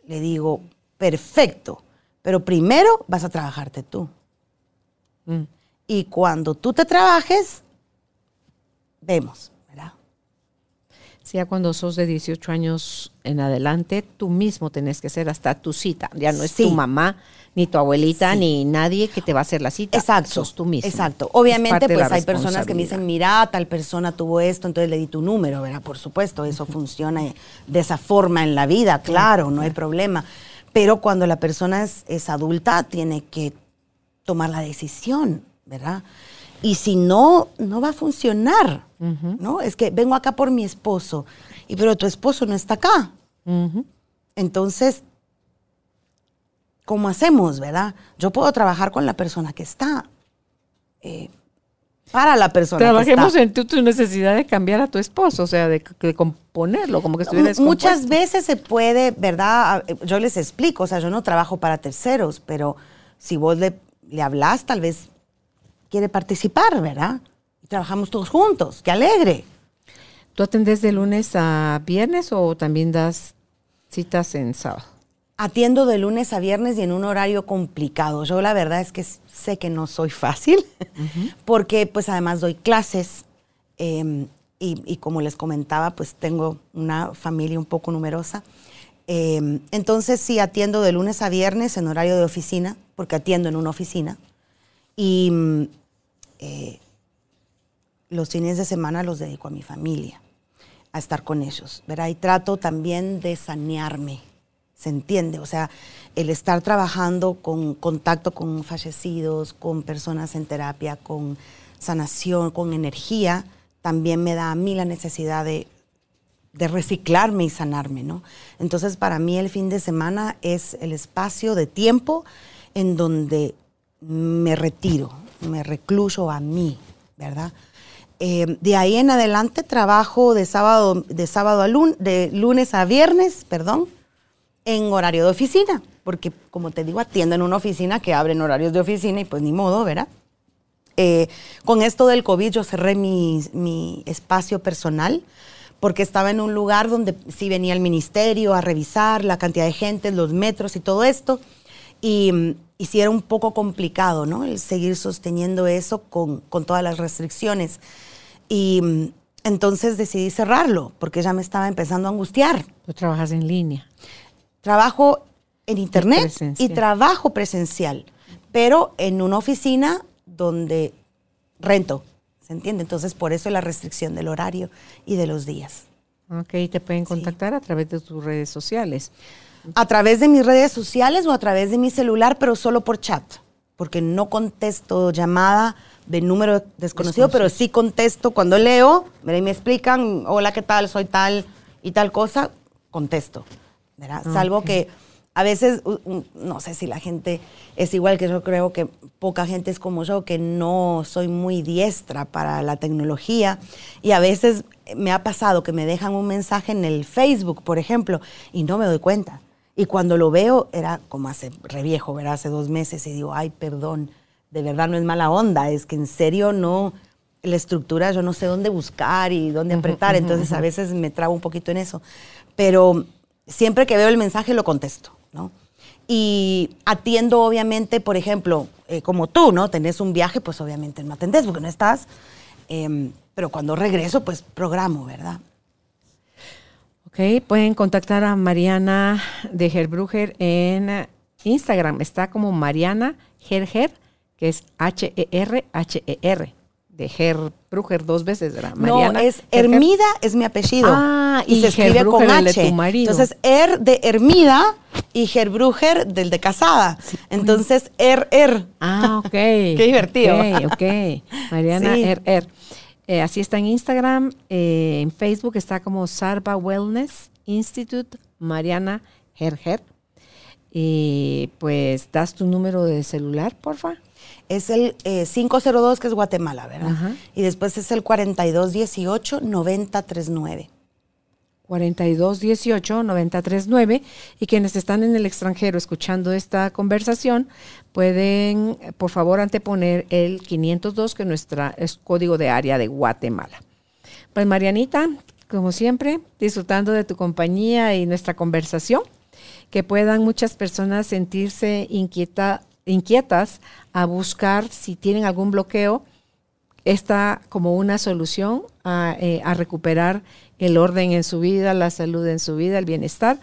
le digo, perfecto, pero primero vas a trabajarte tú. Mm. Y cuando tú te trabajes, vemos, ya cuando sos de 18 años en adelante, tú mismo tenés que ser hasta tu cita. Ya no es tu mamá, ni tu abuelita, ni nadie que te va a hacer la cita. Exacto. Sos tú mismo. Exacto. Obviamente, pues hay personas que me dicen, mira, tal persona tuvo esto, entonces le di tu número, ¿verdad? Por supuesto, eso funciona de esa forma en la vida, claro, no hay problema. Pero cuando la persona es, adulta, tiene que tomar la decisión, ¿verdad? Y si no, no va a funcionar, ¿no? Es que vengo acá por mi esposo, y pero tu esposo no está acá. Entonces, ¿cómo hacemos, verdad? Yo puedo trabajar con la persona que está. Eh, para la persona. Trabajemos en tu, tu, necesidad de cambiar a tu esposo, o sea, de, componerlo, como que estuviera Muchas veces se puede, ¿verdad? Yo les explico, o sea, yo no trabajo para terceros, pero si vos le, le hablas, tal vez quiere participar, ¿verdad? Trabajamos todos juntos, qué alegre. ¿Tú atendes de lunes a viernes o también das citas en sábado? Atiendo de lunes a viernes y en un horario complicado. Yo la verdad es que sé que no soy fácil, porque pues además doy clases em, y, como les comentaba, pues tengo una familia un poco numerosa. Em, entonces sí atiendo de lunes a viernes en horario de oficina, porque atiendo en una oficina. Y mm, eh, los fines de semana los dedico a mi familia, a estar con ellos. ¿verdad? Y trato también de sanearme ¿se entiende? O sea, el estar trabajando con contacto con fallecidos, con personas en terapia, con sanación, con energía, también me da a mí la necesidad de, reciclarme y sanarme, ¿no? Entonces, para mí el fin de semana es el espacio de tiempo en donde me retiro, me recluyo a mí, ¿verdad? Eh, de ahí en adelante trabajo de sábado, de sábado a lunes, de lunes a viernes, perdón, en horario de oficina, porque como te digo, atiendo en una oficina que abre en horarios de oficina y pues ni modo, ¿verdad? Eh, con esto del COVID yo cerré mi, espacio personal porque estaba en un lugar donde sí venía el ministerio a revisar la cantidad de gente, los metros y todo esto. Y, y sí era un poco complicado, ¿no? El seguir sosteniendo eso con, con todas las restricciones. Y entonces decidí cerrarlo porque ya me estaba empezando a angustiar. Tú trabajas en línea. Trabajo en internet y trabajo presencial, pero en una oficina donde rento, ¿se entiende? Entonces, por eso la restricción del horario y de los días. Ok, te pueden contactar a través de tus redes sociales. A través de mis redes sociales o a través de mi celular, pero solo por chat, porque no contesto llamada de número desconocido, pero sí contesto cuando leo, me explican, hola, ¿qué tal? Soy tal y tal cosa, contesto. Salvo que a veces, no sé si la gente es igual que yo creo que poca gente es como yo, que no soy muy diestra para la tecnología y a veces me ha pasado que me dejan un mensaje en el Facebook, por ejemplo, y no me doy cuenta. Y cuando lo veo, era como hace re viejo, ¿verdad? Hace dos meses y digo, ay, perdón, de verdad no es mala onda, es que en serio no, la estructura yo no sé dónde buscar y dónde apretar, entonces a veces me trago un poquito en eso. Pero siempre que veo el mensaje lo contesto, ¿no? Y atiendo, obviamente, por ejemplo, eh, como tú, ¿no? Tenés un viaje, pues obviamente no atendés porque no estás. Em, pero cuando regreso, pues programo, ¿verdad? Ok, pueden contactar a Mariana de Herbruger en Instagram. Está como Mariana Gerger, que es H-E-R-H-E-R. -E r h e r de Herbruger dos veces, ¿verdad? Mariana. No, es Hermida, es mi apellido. Ah, y, se escribe con H. tu marido. Entonces, Er de Hermida y Herbruger del de casada. Entonces, Er, Er. Ah, ok. Qué divertido. Ok, ok. Mariana Er, Er. Eh, así está en Instagram, eh, en Facebook está como Sarva Wellness Institute Mariana Herger. Y pues das tu número de celular, porfa. Es el 502, que es Guatemala, ¿verdad? Y después es el 4218-9039. 4218-939 y quienes están en el extranjero escuchando esta conversación pueden, por favor, anteponer el 502, que nuestra, es código de área de Guatemala. Pues Marianita, como siempre, disfrutando de tu compañía y nuestra conversación, que puedan muchas personas sentirse inquieta, inquietas a buscar si tienen algún bloqueo, esta como una solución a, eh, a recuperar el orden en su vida, la salud en su vida, el bienestar,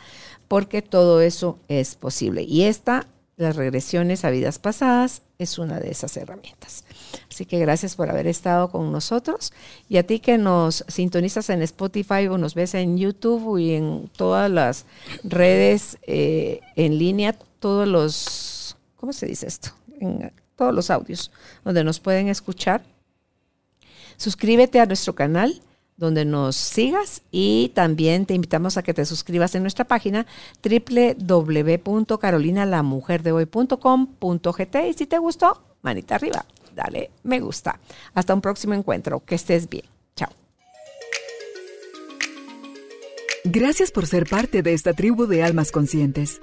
porque todo eso es posible. Y esta, las regresiones a vidas pasadas, es una de esas herramientas. Así que gracias por haber estado con nosotros. Y a ti que nos sintonizas en Spotify o nos ves en YouTube y en todas las redes eh, en línea, todos los, ¿cómo se dice esto? En todos los audios donde nos pueden escuchar. Suscríbete a nuestro canal donde nos sigas y también te invitamos a que te suscribas en nuestra página www.carolinalamujerdehoy.com.gt y si te gustó, manita arriba, dale me gusta. Hasta un próximo encuentro, que estés bien. Chao. Gracias por ser parte de esta tribu de almas conscientes.